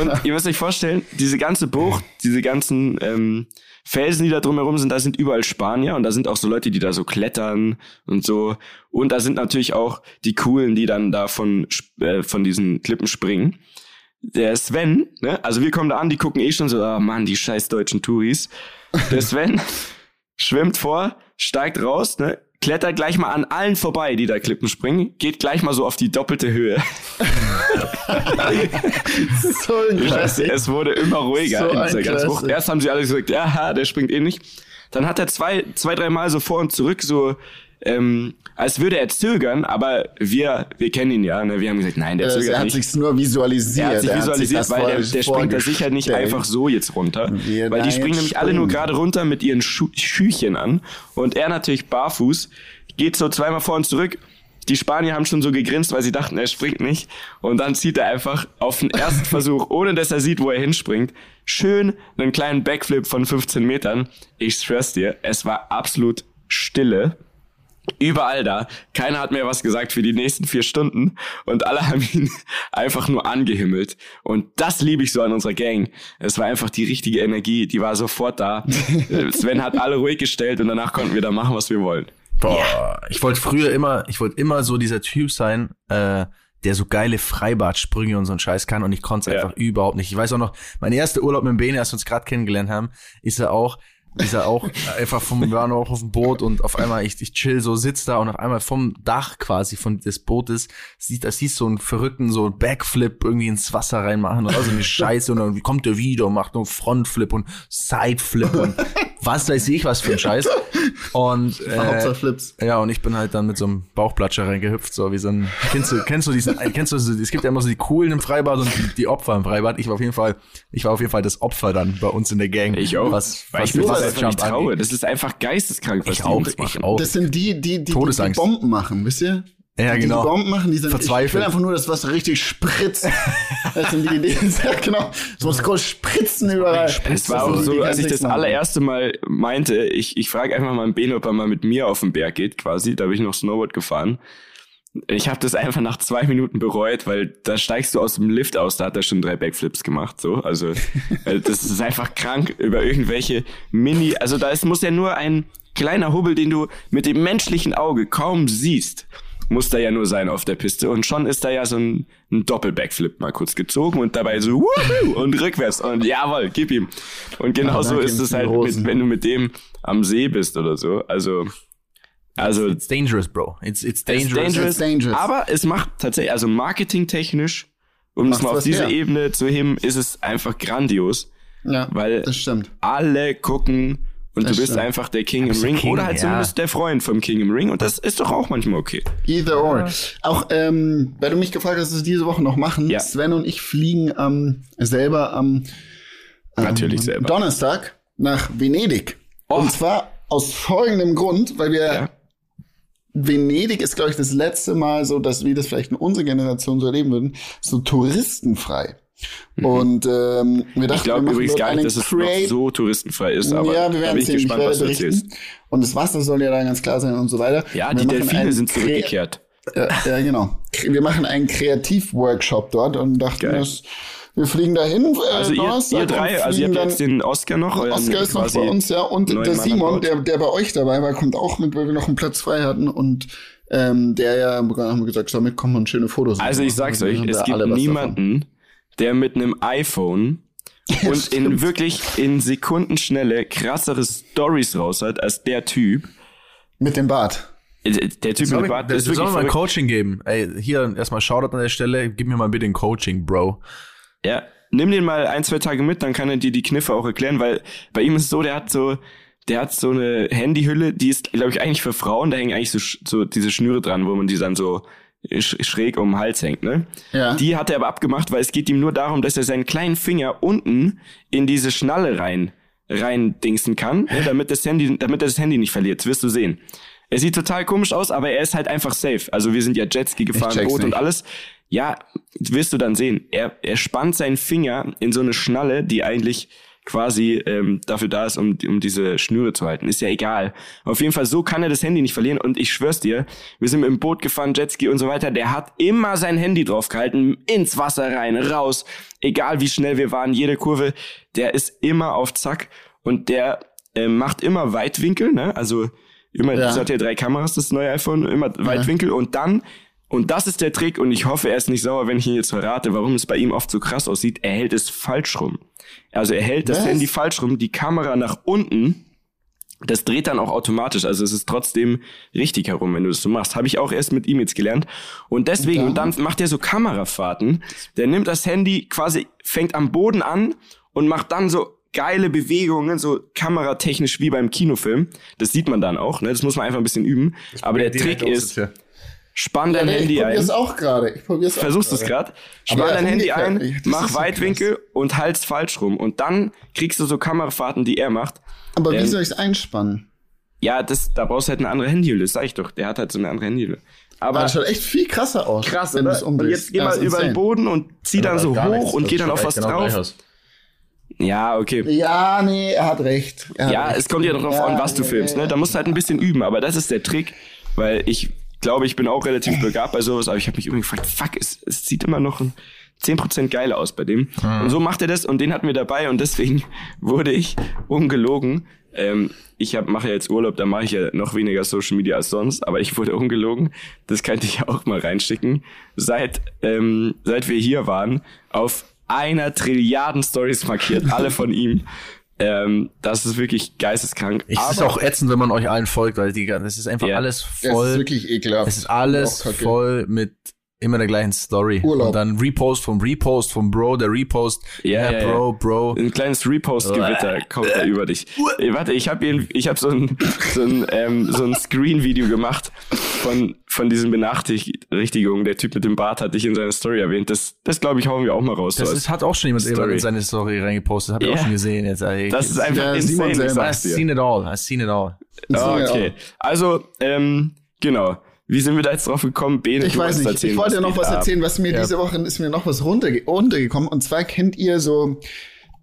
Und ihr müsst euch vorstellen, diese ganze Bucht, diese ganzen ähm, Felsen, die da drumherum sind, da sind überall Spanier und da sind auch so Leute, die da so klettern und so. Und da sind natürlich auch die Coolen, die dann da von, äh, von diesen Klippen springen. Der Sven, ne, also wir kommen da an, die gucken eh schon so, ah Mann, die scheiß deutschen Touris. Der Sven schwimmt vor, steigt raus, ne, klettert gleich mal an allen vorbei, die da Klippen springen, geht gleich mal so auf die doppelte Höhe. So ein Klassik. es wurde immer ruhiger So in dieser ganzen Woche. Erst haben sie alle gesagt, ja, der springt eh nicht. Dann hat er zwei, zwei, drei Mal so vor und zurück so ähm, als würde er zögern, aber wir, wir kennen ihn ja, ne? wir haben gesagt, nein, der Äh, zögert er hat sich's nur visualisiert. Er hat sich Er visualisiert, weil der, der springt da sicher nicht einfach so jetzt runter. Wie er Weil die springen nämlich alle nur gerade runter mit ihren Schu Schüchen an. Und er natürlich barfuß, geht so zweimal vor und zurück. Die Spanier haben schon so gegrinst, weil sie dachten, er springt nicht. Und dann zieht er einfach auf den ersten Versuch, ohne dass er sieht, wo er hinspringt, schön einen kleinen Backflip von 15 Metern. Ich schwör's dir, es war absolut Stille überall da. Keiner hat mehr was gesagt für die nächsten vier Stunden und alle haben ihn einfach nur angehimmelt. Und das liebe ich so an unserer Gang. Es war einfach die richtige Energie, die war sofort da. Sven hat alle ruhig gestellt und danach konnten wir da machen, was wir wollen. Boah, ich wollte früher immer, ich wollte immer so dieser Typ sein, äh, der so geile Freibadssprünge und so einen Scheiß kann und ich konnte es Ja. einfach überhaupt nicht. Ich weiß auch noch, mein erster Urlaub mit dem Bene, als wir uns gerade kennengelernt haben, ist er auch, ist er auch einfach vom, wir waren auch auf dem Boot und auf einmal, ich, ich chill so, sitz da und auf einmal vom Dach quasi von des Bootes, sieht, das siehst so einen verrückten, so Backflip irgendwie ins Wasser reinmachen und also eine Scheiße und dann kommt er wieder und macht nur Frontflip und Sideflip und was weiß ich was für ein Scheiß. Und, äh, Hauptsache Flips. ja, und ich bin halt dann mit so einem Bauchplatscher reingehüpft, so wie so ein, kennst du, kennst du diesen, kennst du, es gibt ja immer so die Coolen im Freibad und die, die Opfer im Freibad. Ich war auf jeden Fall, ich war auf jeden Fall das Opfer dann bei uns in der Gang. Ich auch. Was, was ich was das einfach nicht traue. angeht. Das ist einfach geisteskrank, was Ich die auch, ich auch. Das sind die, die, die, die, die. Bomben machen, wisst ihr? Ja, die, genau. Die Bomben machen, die sind, Verzweifelt. ich will einfach nur, dass was richtig spritzt. Das sind die, die, ja, genau. Es muss groß spritzen überall. Es war auch so, als ich das allererste Mal meinte, ich, ich frage einfach mal Ben, ob er mal mit mir auf den Berg geht, quasi. Da bin ich noch Snowboard gefahren. Ich habe das einfach nach zwei Minuten bereut, weil da steigst du aus dem Lift aus, da hat er schon drei Backflips gemacht, so. Also, weil das ist einfach krank über irgendwelche Mini, also da ist, muss ja nur ein kleiner Hubbel, den du mit dem menschlichen Auge kaum siehst, muss da ja nur sein auf der Piste. Und schon ist da ja so ein, ein Doppel-Backflip mal kurz gezogen und dabei so wuhu, und rückwärts und jawohl, gib ihm. Und genauso danke ist ihm es halt, mit, wenn du mit dem am See bist oder so. Also, also It's dangerous, bro. It's, it's es dangerous. ist dangerous, It's dangerous. aber es macht tatsächlich, also marketingtechnisch, um es mal auf diese her. Ebene zu heben, ist es einfach grandios, Ja, weil das stimmt. alle gucken und Das du bist stimmt. einfach der King im Ring King, oder halt ja. zumindest der Freund vom King im Ring und das ist doch auch manchmal okay. Either or. Auch, ähm, weil du mich gefragt hast, was wir diese Woche noch machen. Ja. Sven und ich fliegen ähm, selber am ähm, Natürlich selber. Donnerstag nach Venedig. Oh. Und zwar aus folgendem Grund, weil wir Ja. Venedig ist, glaube ich, das letzte Mal so, dass wir das vielleicht in unserer Generation so erleben würden, so touristenfrei. Und ähm, wir dachten, Mhm. Ich glaube übrigens gar nicht, dass es noch so touristenfrei ist, aber ja, wir werden bin ich gespannt, was du erzählst. Und das Wasser soll ja da ganz klar sein und so weiter. Ja, die Delfine sind zurückgekehrt. Ja, ja, genau. Wir machen einen Kreativworkshop dort und dachten, Geil. dass wir fliegen dahin. Äh, Also ihr, Donnerstag ihr drei, also ihr habt jetzt dann- den Oscar noch. Oscar ist noch bei uns, ja. Und der Simon, der, der bei euch dabei war, kommt auch mit, weil wir noch einen Platz frei hatten. Und ähm, der ja, haben wir gesagt, soll mitkommen und schöne Fotos Also ich sag's Dann euch, es gibt niemanden, der mit einem iPhone und in wirklich in Sekundenschnelle krassere Stories raus hat als der Typ. Mit dem Bart. Äh, Der Typ Soll mit ich, Bart das ist soll mal ein. Coaching geben. Ey, hier erstmal Shoutout an der Stelle. Gib mir mal bitte ein Coaching, Bro. Ja, nimm den mal ein, zwei Tage mit, dann kann er dir die Kniffe auch erklären, weil bei ihm ist es so, der hat so, der hat so eine Handyhülle, die ist, glaube ich, eigentlich für Frauen, da hängen eigentlich so, so diese Schnüre dran, wo man die dann so schräg um den Hals hängt, ne? Ja. Die hat er aber abgemacht, weil es geht ihm nur darum, dass er seinen kleinen Finger unten in diese Schnalle rein, rein dingsen kann, ne, damit das Handy, damit er das Handy nicht verliert. Das wirst du sehen. Er sieht total komisch aus, aber er ist halt einfach safe. Also wir sind ja Jetski gefahren, Boot und nicht. alles. Ja, wirst du dann sehen. Er, er spannt seinen Finger in so eine Schnalle, die eigentlich quasi ähm, dafür da ist, um, um diese Schnüre zu halten. Ist ja egal. Auf jeden Fall, so kann er das Handy nicht verlieren. Und ich schwör's dir, wir sind mit dem Boot gefahren, Jetski und so weiter. Der hat immer sein Handy drauf gehalten, ins Wasser rein, raus. Egal wie schnell wir waren, jede Kurve, der ist immer auf Zack. Und der äh, macht immer Weitwinkel, ne? Also immer, Ja. das hat ja drei Kameras, das neue iPhone, immer Weitwinkel. Und dann und das ist der Trick, und ich hoffe, er ist nicht sauer, wenn ich ihn jetzt verrate, warum es bei ihm oft so krass aussieht. Er hält es falsch rum. Also er hält das Was? Handy falsch rum, die Kamera nach unten. Das dreht dann auch automatisch. Also es ist trotzdem richtig herum, wenn du das so machst. Habe ich auch erst mit ihm jetzt gelernt. Und deswegen, und dann macht er so Kamerafahrten. Der nimmt das Handy quasi, fängt am Boden an und macht dann so geile Bewegungen, so kameratechnisch wie beim Kinofilm. Das sieht man dann auch, ne? Das muss man einfach ein bisschen üben. Aber der Trick ist, spann dein Ja, Handy ich ein. probier's auch gerade. Ich probier's auch Versuchst es gerade. Spann dein Handy ein, ich- mach Weitwinkel und halt's falsch rum. Und dann kriegst du so Kamerafahrten, die er macht. Aber wie Ähm, soll ich's einspannen? Ja, das, da brauchst du halt eine andere Handyhülle, das sag ich doch. Der hat halt so eine andere Handyhülle. Aber das schaut echt viel krasser aus. krass, wenn oder? Und jetzt geh mal über den. Boden und zieh dann so hoch nichts. und Das geh dann auf was genau drauf. Ja, okay. Ja, nee, er hat recht. Er hat Ja, recht. es kommt ja darauf Ja, an, was du ja, filmst. Ne? Da musst du halt ein bisschen üben, aber das ist der Trick, weil ich glaube, ich bin auch relativ begabt bei sowas, aber ich habe mich irgendwie gefragt, fuck, es, es sieht immer noch ein 10% geiler aus bei dem. Und so macht er das und den hatten wir dabei und deswegen wurde ich ungelogen. Ähm, ich hab, mache ja jetzt Urlaub, da mache ich ja noch weniger Social Media als sonst, aber ich wurde ungelogen. Das könnte ich auch mal reinschicken. Seit, ähm, seit wir hier waren, auf einer Trilliarden Stories markiert, alle von ihm. Ähm, das ist wirklich geisteskrank. Es ist auch ätzend, wenn man euch allen folgt, weil die, das ist einfach Ja. alles Das voll. ist wirklich ekelhaft. Es ist alles voll mit immer der gleichen Story. Urlaub. Und dann Repost vom Repost vom Bro, der Repost. Ja, ja, ja. Bro, Bro. Ein kleines Repost-Gewitter kommt da über dich. Ey, warte, ich habe ich hab so ein, so ein, ähm, so ein Screen-Video gemacht von, von diesen Benachrichtigungen. Der Typ mit dem Bart hat dich in seiner Story erwähnt. Das, das glaube ich, hauen wir auch mal raus. Das so ist, hat auch schon jemand Story. in seine Story reingepostet. Hab ich Ja. auch schon gesehen. Jetzt, ey, das ist einfach Ja, insane, ich I've seen it all. I've seen it all. Ah, Ja. okay. Also, ähm, genau. Wie sind wir da jetzt drauf gekommen? Bene, Ich weiß nicht. erzählen, ich wollte ja noch was erzählen, was mir Ja. diese Woche ist mir noch was runterge runtergekommen. Und zwar kennt ihr so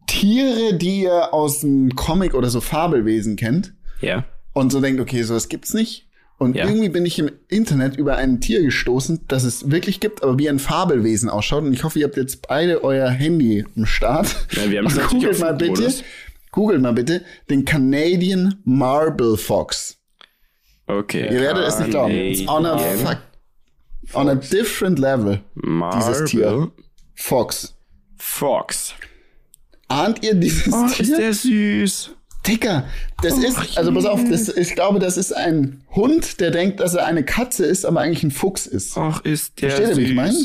Tiere, die ihr aus dem Comic oder so Fabelwesen kennt Ja. und so denkt, okay, sowas gibt's nicht. Und Ja. irgendwie bin ich im Internet über ein Tier gestoßen, das es wirklich gibt, aber wie ein Fabelwesen ausschaut. Und ich hoffe, ihr habt jetzt beide euer Handy im Start. Ja, wir haben es natürlich googelt mal bitte, googelt mal bitte den Canadian Marble Fox. Okay. Ihr werdet es nicht glauben. It's on a, fuck, on a different level. dieses Tier. Marble Fox. Fox. Ahnt ihr dieses Oh, Tier? ist der süß. Dicker, das ist, also pass auf, das, ich glaube, das ist ein Hund, der denkt, dass er eine Katze ist, aber eigentlich ein Fuchs ist. Ach, ist der Versteht ihr, süß. wie ich meine?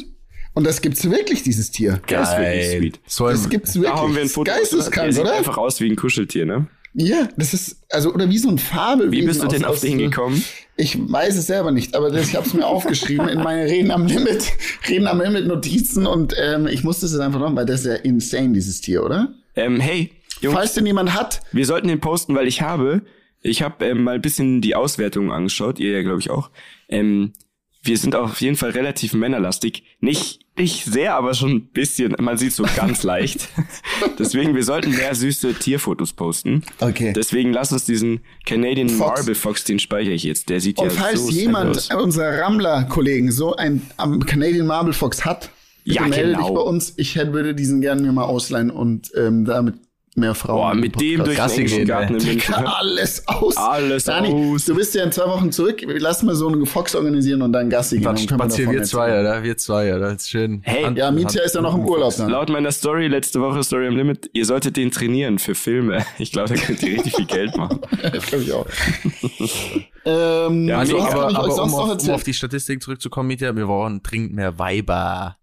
Und das gibt's wirklich, dieses Tier. Der ist wirklich sweet. So Das gibt's wirklich. Da haben wir ein Das ist Foto. Geisteskrank, der sieht oder? einfach aus wie ein Kuscheltier, ne? Ja, das ist, also, oder wie so ein Fabelwesen. Wie bist du denn aus- auf den gekommen? Ich weiß es selber nicht, aber das, ich habe es mir aufgeschrieben in meine Reden am Limit, Reden am Limit Notizen und ähm, ich musste es jetzt einfach machen, weil das ist ja insane, dieses Tier, oder? Ähm, hey, Jungs, Falls den jemand hat, wir sollten den posten, weil ich habe, ich habe ähm, mal ein bisschen die Auswertungen angeschaut, ihr ja, glaube ich, auch. Ähm, wir sind auf jeden Fall relativ männerlastig. Nicht, nicht sehr, aber schon ein bisschen. Man sieht so ganz leicht. Deswegen, wir sollten mehr süße Tierfotos posten. Okay. Deswegen lass uns diesen Canadian Fox. Marble Fox, den speichere ich jetzt. Der sieht und ja falls so jemand aus. unserer Rammler-Kollegen so ein am Canadian Marble Fox hat, bitte Ja, melde genau. dich bei uns. Ich hätte, würde diesen gerne mir mal ausleihen und ähm, damit mehr Frauen. Boah, mit dem durch den Gassi gehen, Garten in München. Ja, alles aus. Alles Dani, aus. Du bist ja in zwei Wochen zurück. Lass mal so einen Fox organisieren und dann Gassi gehen. Dann spazieren wir zwei, erzählen. oder? Wir zwei, oder? Das ist schön. Hey, Hand- Ja, Mietja ist ja noch im Urlaub dann. Laut meiner Story letzte Woche, Story am Limit, ihr solltet den trainieren für Filme. Ich glaube, da könnt ihr richtig viel Geld machen. Das glaube ich auch. ähm, Ja, Also, aber, euch aber um, sonst noch auf, um auf die Statistik zurückzukommen, Mieter, wir brauchen dringend mehr Weiber.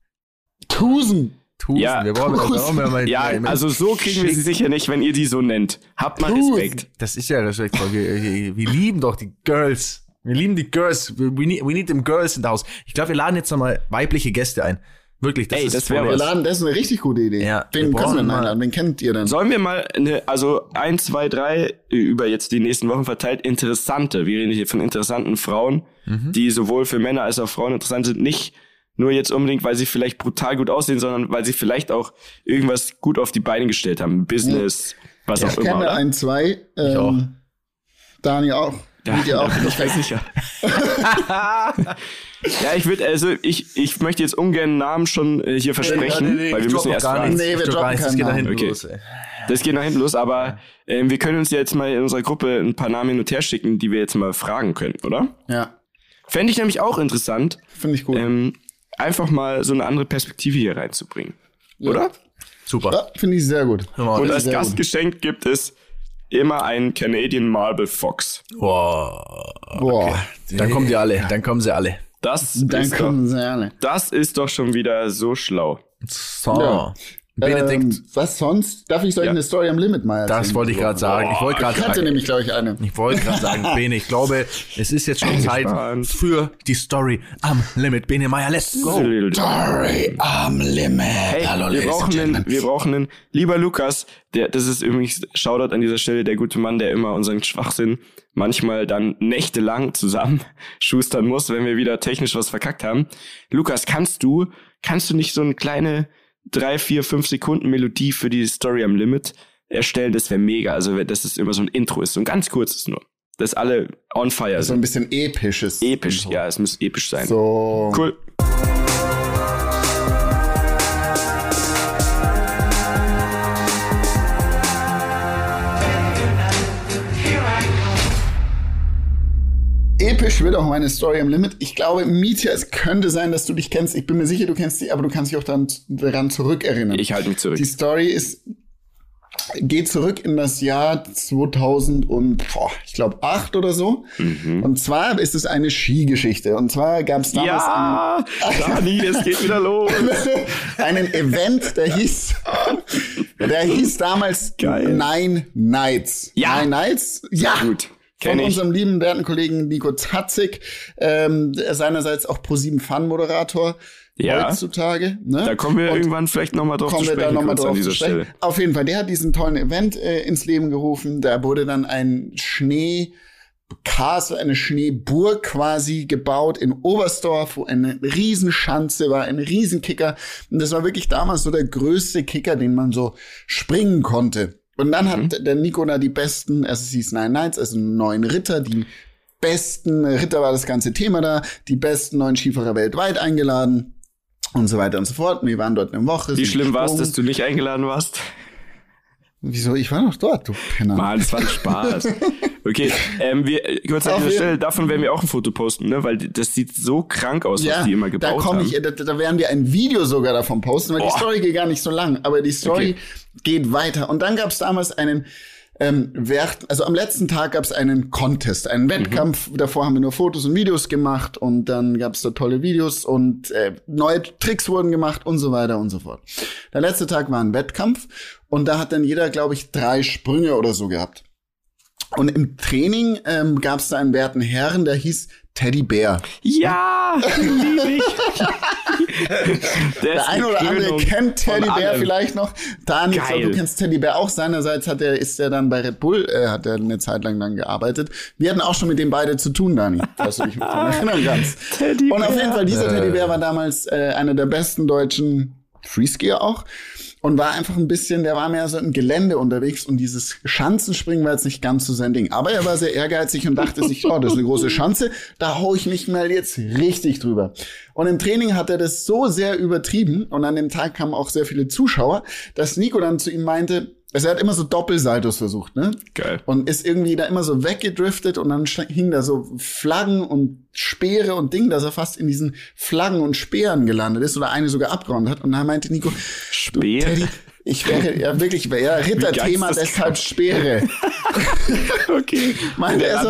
Tusen. Tusen. Ja, wir brauchen, wir Tusen. brauchen mehr, mal, Ja, mehr- also so kriegen wir sie sicher nicht, wenn ihr die so nennt. Habt mal Tusen. Respekt. Das ist ja respektvoll. Wir, wir, wir lieben doch die Girls. Wir lieben die Girls. We need, we need them Girls in the house. Ich glaube, wir laden jetzt nochmal weibliche Gäste ein. Wirklich, das Ey, ist das wär voll Wir laden, das ist eine richtig gute Idee. Ja, wir Wen können wir einladen? Wen kennt ihr denn? Sollen wir mal eine, also ein, zwei, drei über jetzt die nächsten Wochen verteilt interessante, wir reden hier von interessanten Frauen, Mhm. die sowohl für Männer als auch Frauen interessant sind, nicht nur jetzt unbedingt, weil sie vielleicht brutal gut aussehen, sondern weil sie vielleicht auch irgendwas gut auf die Beine gestellt haben, Business, was auch Ich immer. kenne Oder? ein, zwei. Ähm, auch. Dani auch. Ja, ihr auch. da bin ich mir sicher. ja, ich würde, also ich, ich möchte jetzt ungern Namen schon äh, hier versprechen, weil wir ich müssen erst gar nichts. Nee, wir Ich drop droppen gar nichts. Das geht da Namen. hinten Okay. los, ey. Das geht nach hinten los, aber ähm, wir können uns ja jetzt mal in unserer Gruppe ein paar Namen hin und her schicken, die wir jetzt mal fragen können, oder? Ja, Fände ich nämlich auch interessant, finde ich gut. ähm, einfach mal so eine andere Perspektive hier reinzubringen. Oder? Super. ja, finde ich sehr gut. Und als gut. Gastgeschenk gibt es immer einen Canadian Marble Fox. Boah. Boah, Dann kommen die alle. Dann kommen sie alle. Das, dann ist, doch, kommen sie alle. das ist doch schon wieder so schlau. So. Ja. Benedikt. Ähm, was sonst? Darf ich euch Ja. eine Story am Limit mal erzählen? Das wollte ich gerade sagen. Ich wollte Ich gerade hatte sagen. nämlich, glaube ich, eine. Ich wollte gerade sagen, Bene, ich glaube, es ist jetzt schon Zeit für die Story am Limit. Bene Meier, let's go. Story am Limit. Hey, Hallo, wir brauchen einen, wir brauchen einen, lieber Lukas, der, das ist übrigens, Shoutout an dieser Stelle, der gute Mann, der immer unseren Schwachsinn manchmal dann nächtelang zusammen schustern muss, wenn wir wieder technisch was verkackt haben. Lukas, kannst du, kannst du nicht so eine kleine drei, vier, fünf Sekunden Melodie für die Story am Limit erstellen? Das wäre mega. Also, dass es immer so ein Intro ist, so ein ganz kurzes nur. Dass alle on fire So sind. ein bisschen episches. Episch, ja, es muss episch sein. So. Cool. Episch wird auch meine Story am Limit. Ich glaube, Mietja, es könnte sein, dass du dich kennst. Ich bin mir sicher, du kennst dich, aber du kannst dich auch dann daran zurückerinnern. Ich halte mich zurück. Die Story ist geht zurück in das Jahr 2000 und boah, ich glaube 8 oder so. Mhm. Und zwar ist es eine Skigeschichte. Und zwar gab es damals Ja, Dani, es geht wieder los. einen, einen Event, der hieß, der hieß damals Geil. Nine Nights. Ja. Nine Nights. Ja. Gut. Von Kenn ich. unserem lieben werten Kollegen Nico Zatzig, ähm, seinerseits auch Pro7 Fun-Moderator Ja. heutzutage. Ne? Da kommen wir Und irgendwann vielleicht nochmal drauf kommen zu wir da sprechen, kurz an drauf zu sprechen. Stelle. Auf jeden Fall, der hat diesen tollen Event äh, ins Leben gerufen. Da wurde dann ein Schnee Castle, eine Schneeburg quasi gebaut in Oberstdorf, wo eine Riesenschanze war, ein Riesenkicker. Und das war wirklich damals so der größte Kicker, den man so springen konnte. Und dann Mhm. hat der Nico da die besten, also es hieß Nine Nights, also neun Ritter, die besten Ritter war das ganze Thema da, die besten neun Skifahrer weltweit eingeladen und so weiter und so fort. Wir waren dort eine Woche. Wie schlimm war es, dass du nicht eingeladen warst? Wieso? Ich war doch dort, du Penner. Mann, es war ein Spaß. Okay, ähm, wir, äh, kurz an dieser Stelle, davon werden wir auch ein Foto posten, ne? Weil das sieht so krank aus, was die immer da gebaut komme haben. ich, da, da werden wir ein Video sogar davon posten, weil die Boah. Story geht gar nicht so lang, aber die Story Okay. geht weiter. Und dann gab es damals einen ähm, Wert, also am letzten Tag gab es einen Contest, einen Wettkampf. Davor haben wir nur Fotos und Videos gemacht und dann gab es da tolle Videos und äh, neue Tricks wurden gemacht und so weiter und so fort. Der letzte Tag war ein Wettkampf und da hat dann jeder, glaube ich, drei Sprünge oder so gehabt. Und im Training ähm, gab es da einen werten Herren, der hieß Teddy Bear. Ja, lieb ich. Der eine oder andere kennt Teddy Bear vielleicht noch. Dani, ich glaube, Geil. du kennst Teddy Bear auch. Seinerseits hat er, ist er dann bei Red Bull, äh, hat er eine Zeit lang dann gearbeitet. Wir hatten auch schon mit dem beide zu tun, Dani, falls du dich daran erinnern kannst. Teddy Und auf jeden Fall, dieser Teddy Bear war damals äh, einer der besten deutschen Freeskier auch. Und war einfach ein bisschen, der war mehr so im Gelände unterwegs und dieses Schanzenspringen war jetzt nicht ganz so sein Ding. Aber er war sehr ehrgeizig und dachte sich, oh, das ist eine große Schanze, da hau ich mich mal jetzt richtig drüber. Und im Training hat er das so sehr übertrieben und an dem Tag kamen auch sehr viele Zuschauer, dass Nico dann zu ihm meinte, also er hat immer so Doppelsaltos versucht, ne? Geil. Und ist irgendwie da immer so weggedriftet und dann hingen da so Flaggen und Speere und Ding, dass er fast in diesen Flaggen und Speeren gelandet ist oder eine sogar abgeräumt hat. Und dann meinte Nico, Speer? Teddy, ich wäre ja wirklich, ja, Ritterthema, deshalb Speere. Okay. Meinte Der er so,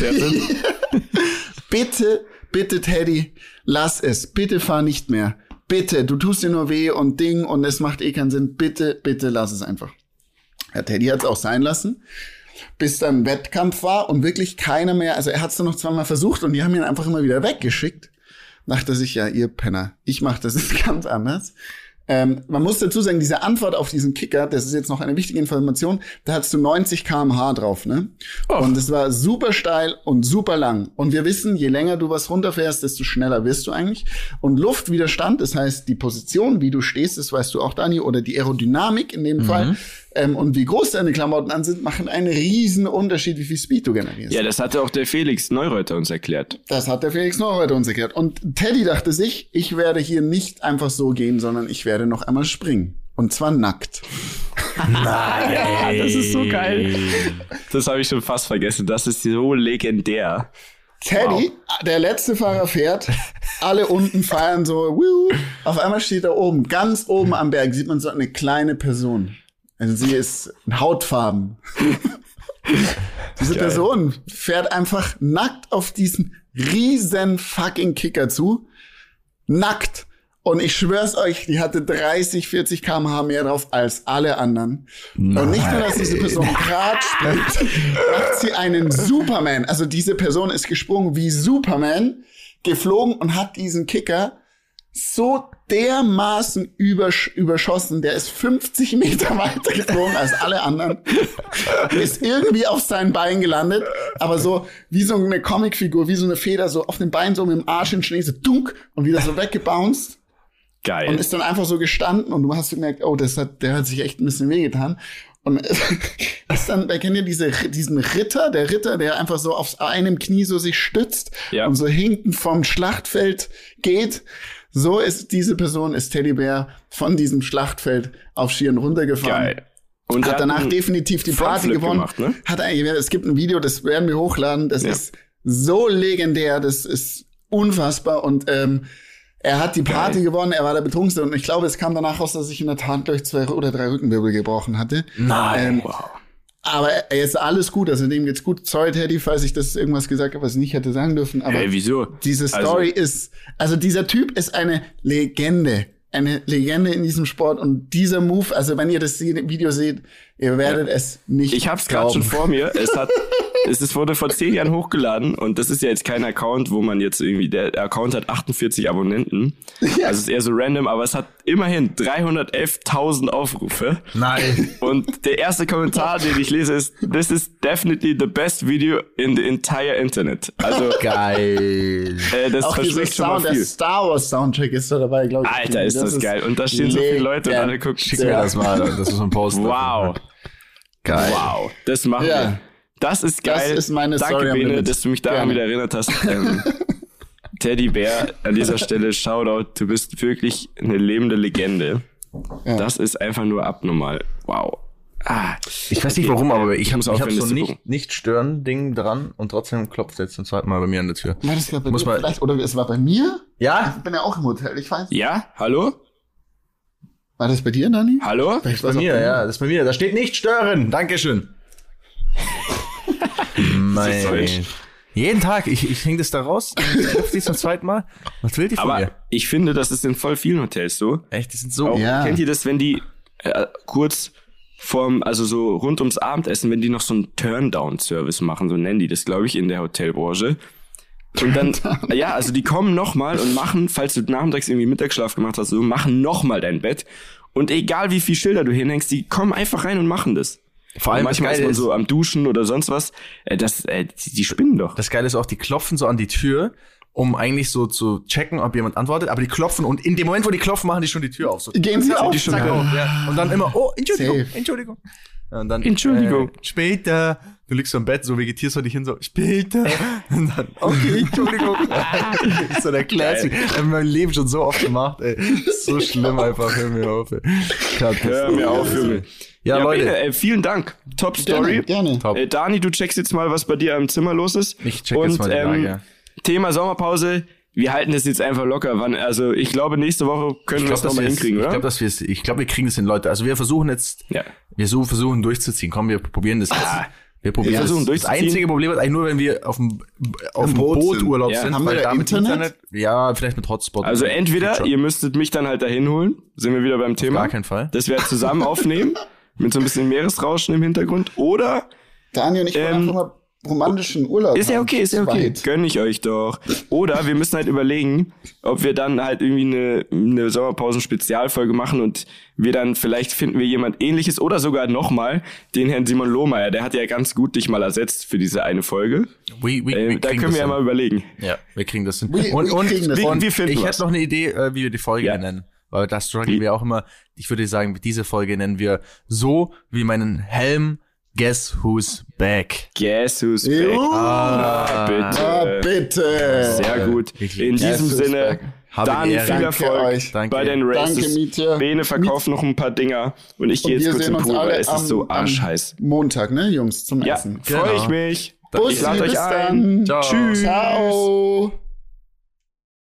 der Sinn. bitte, bitte Teddy, lass es, bitte fahr nicht mehr. Bitte, du tust dir nur weh und Ding und es macht eh keinen Sinn. Bitte, bitte lass es einfach. Ja, Teddy hat es auch sein lassen, bis dann Wettkampf war und wirklich keiner mehr, also er hat es dann noch zweimal versucht und die haben ihn einfach immer wieder weggeschickt. Dachte sich, ja, ihr Penner, ich mach das jetzt ganz anders. Ähm, man muss dazu sagen, diese Antwort auf diesen Kicker, das ist jetzt noch eine wichtige Information, da hattest du 90 kmh drauf, ne? Und es war super steil und super lang. Und wir wissen, je länger du was runterfährst, desto schneller wirst du eigentlich. Und Luftwiderstand, das heißt die Position, wie du stehst, das weißt du auch, Dani, oder die Aerodynamik in dem Fall, ähm, und wie groß deine Klamotten an sind, machen einen riesen Unterschied, wie viel Speed du generierst. Ja, das hatte auch der Felix Neureuter uns erklärt. Das hat der Felix heute uns erklärt. Und Teddy dachte sich, ich werde hier nicht einfach so gehen, sondern ich werde noch einmal springen. Und zwar nackt. Ja, das ist so geil. Das habe ich schon fast vergessen. Das ist so legendär. Teddy, der letzte Fahrer fährt, alle unten feiern so, wuhu. auf einmal steht da oben, ganz oben am Berg, sieht man so eine kleine Person. Also sie ist Hautfarben. Diese Geil. Person fährt einfach nackt auf diesen riesen fucking Kicker zu. Nackt. Und ich schwör's euch, die hatte 30, 40 kmh mehr drauf als alle anderen. Und nicht nur, dass diese Person Grad springt, macht sie einen Superman. Also diese Person ist gesprungen wie Superman, geflogen und hat diesen Kicker so dermaßen übersch überschossen. Der ist 50 Meter weiter geflogen als alle anderen. ist irgendwie auf sein Bein gelandet, aber so wie so eine Comicfigur, wie so eine Feder, so auf dem Bein, so mit dem Arsch in den Schnee, so dunk und wieder so weggebounced. Geil. Und ist dann einfach so gestanden und du hast gemerkt, oh, das hat, der hat sich echt ein bisschen wehgetan. Und ist dann, da kennt ihr diese, diesen Ritter, der Ritter, der einfach so auf einem Knie so sich stützt Ja. und so hinten vom Schlachtfeld geht. So ist diese Person, ist Teddybär von diesem Schlachtfeld auf Skiern runtergefahren. Geil. Und Hat danach definitiv die Party gewonnen. Gemacht, ne? Hat eigentlich, es gibt ein Video, das werden wir hochladen. Das Ja. ist so legendär, das ist unfassbar und ähm, er hat die Party Geil. gewonnen, er war der Betrunkenste und ich glaube, es kam danach raus, dass sich in der Tat durch zwei oder drei Rückenwirbel gebrochen hatte. Nein. Ähm, wow. Aber er ist alles gut, also dem geht's gut. Sorry, Teddy, falls ich das irgendwas gesagt habe, was ich nicht hätte sagen dürfen. Aber Ey, wieso? diese Story ist, also dieser Typ ist eine Legende. Eine Legende in diesem Sport und dieser Move, also wenn ihr das Video seht, ihr werdet es nicht Ich hab's gerade schon vor mir. Es hat, es ist, wurde vor zehn Jahren hochgeladen und das ist ja jetzt kein Account, wo man jetzt irgendwie, der Account hat 48 Abonnenten. Also es ist eher so random, aber es hat immerhin 311.000 Aufrufe. Nein. Und der erste Kommentar, den ich lese, ist, this is definitely the best video in the entire Internet. Also, Geil. äh, das Auch dieser verspricht schon mal Sound, der viel. Star Wars Soundtrack ist da dabei, glaube ich. Alter, ist das, geil. Und da stehen so viele Leute und alle gucken. Schick mir das mal, das ist so ein Post. Wow. Geil. Wow. Das machen Ja. wir. Das ist geil. Das ist meine Danke, Story Bene, dass du mich daran Gerne. wieder erinnert hast. Ähm, Teddybär, an dieser Stelle Shoutout. Du bist wirklich eine lebende Legende. Ja. Das ist einfach nur abnormal. Wow. Ah, Ich weiß nicht warum, aber ich habe hab so das nicht, nicht stören Ding dran und trotzdem klopft jetzt zum zweiten Mal bei mir an der Tür. War das gerade bei Muss dir man- vielleicht? Oder es war bei mir? Ja? Ich bin ja auch im Hotel, ich weiß. ja, hallo? War das bei dir, Dani? Hallo? Vielleicht Bei war's auch mir, ja, das ist bei mir. Da steht nicht stören. Dankeschön. Mein. Deutsch. Jeden Tag, ich, ich hänge das da raus, klopft die zum zweiten Mal. Was will die von Aber mir? ich finde, das ist in voll vielen Hotels so. Echt, die sind so. Auch, Ja. Kennt ihr das, wenn die äh, kurz vorm, also so rund ums Abendessen, wenn die noch so einen Turndown-Service machen, so nennen die das, glaube ich, in der Hotelbranche. Und dann, ja, also die kommen nochmal und machen, falls du nachmittags irgendwie Mittagsschlaf gemacht hast, so machen nochmal dein Bett. Und egal wie viel Schilder du hinhängst, die kommen einfach rein und machen das. Vor allem manchmal ist man ist- so am Duschen oder sonst was. Äh, das, äh, die, die spinnen doch. Das Geile ist auch, die klopfen so an die Tür, um eigentlich so zu checken, ob jemand antwortet, aber die klopfen und in dem Moment, wo die klopfen, machen die schon die Tür auf. So. Gehen sie auf? die schon auf, ja. Und dann immer, oh, Entschuldigung, Safe. Entschuldigung. Und dann, Entschuldigung. Äh, später. Du liegst so im Bett, so vegetierst du dich hin, so, später. Und dann, okay, Entschuldigung. das ist so der Classic. Hab ich in meinem Leben schon so oft gemacht, ey. Ist So schlimm einfach, hör mir auf, ey. Hör mir auf, Junge. Ja, Leute. Bene, äh, vielen Dank. Top Story. Gerne, gerne. Top. Äh, Dani, du checkst jetzt mal, was bei dir im Zimmer los ist. Ich check Und, jetzt mal die ähm, Lage. Thema Sommerpause. Wir halten das jetzt einfach locker. Wann, also ich glaube, nächste Woche können wir das nochmal hinkriegen, ich oder? glaube, dass wir es, ich glaube, wir kriegen es hin, Leute. Also wir versuchen jetzt, Ja. wir so versuchen durchzuziehen. Komm, wir probieren das jetzt. Ah, wir probieren wir das. versuchen Das durchzuziehen. einzige Problem ist eigentlich nur, wenn wir auf dem, auf dem Boot Boot, sind. Urlaub Ja. sind. Haben weil wir da mit Internet? Ja, vielleicht mit Hotspot. Also entweder ihr müsstet mich dann halt dahin holen, sind wir wieder beim Thema. gar keinen Fall. Dass wir halt zusammen aufnehmen, mit so ein bisschen Meeresrauschen im Hintergrund. Oder Daniel und ich wollen Ähm, einfach mal romantischen Urlaub Ist ja okay, ist ja okay. zweit. Gönn ich euch doch. Oder wir müssen halt überlegen, ob wir dann halt irgendwie eine, eine Sommerpausen-Spezialfolge machen und wir dann vielleicht finden wir jemand ähnliches oder sogar nochmal den Herrn Simon Lohmeier. Der hat ja ganz gut dich mal ersetzt für diese eine Folge. We, we, Äh, wir da können wir das ja mal hin. überlegen. Ja, wir kriegen das hin. Wir- und und, kriegen das und hin. Wir finden ich was. hätte noch eine Idee, äh, wie wir die Folge Ja. nennen. Weil da strugglen wir auch immer. Ich würde sagen, diese Folge nennen wir so wie meinen Helm Guess Who's Back. Guess who's back? Jo. Ah, bitte. Ah, bitte. Sehr gut. Wirklich. In Guess diesem who's Sinne, back. Habe Dani, Ehre. viel Danke Erfolg euch. Danke. bei den Races. Danke, Mietje. Bene verkauft noch ein paar Dinger und ich gehe jetzt wir kurz weil alle es ist so arschheiß. Montag, ne, Jungs, zum Ja, Essen. freue ich Genau. mich. Bussi, ich lade euch bis ein. dann. Ciao. Tschüss. Ciao.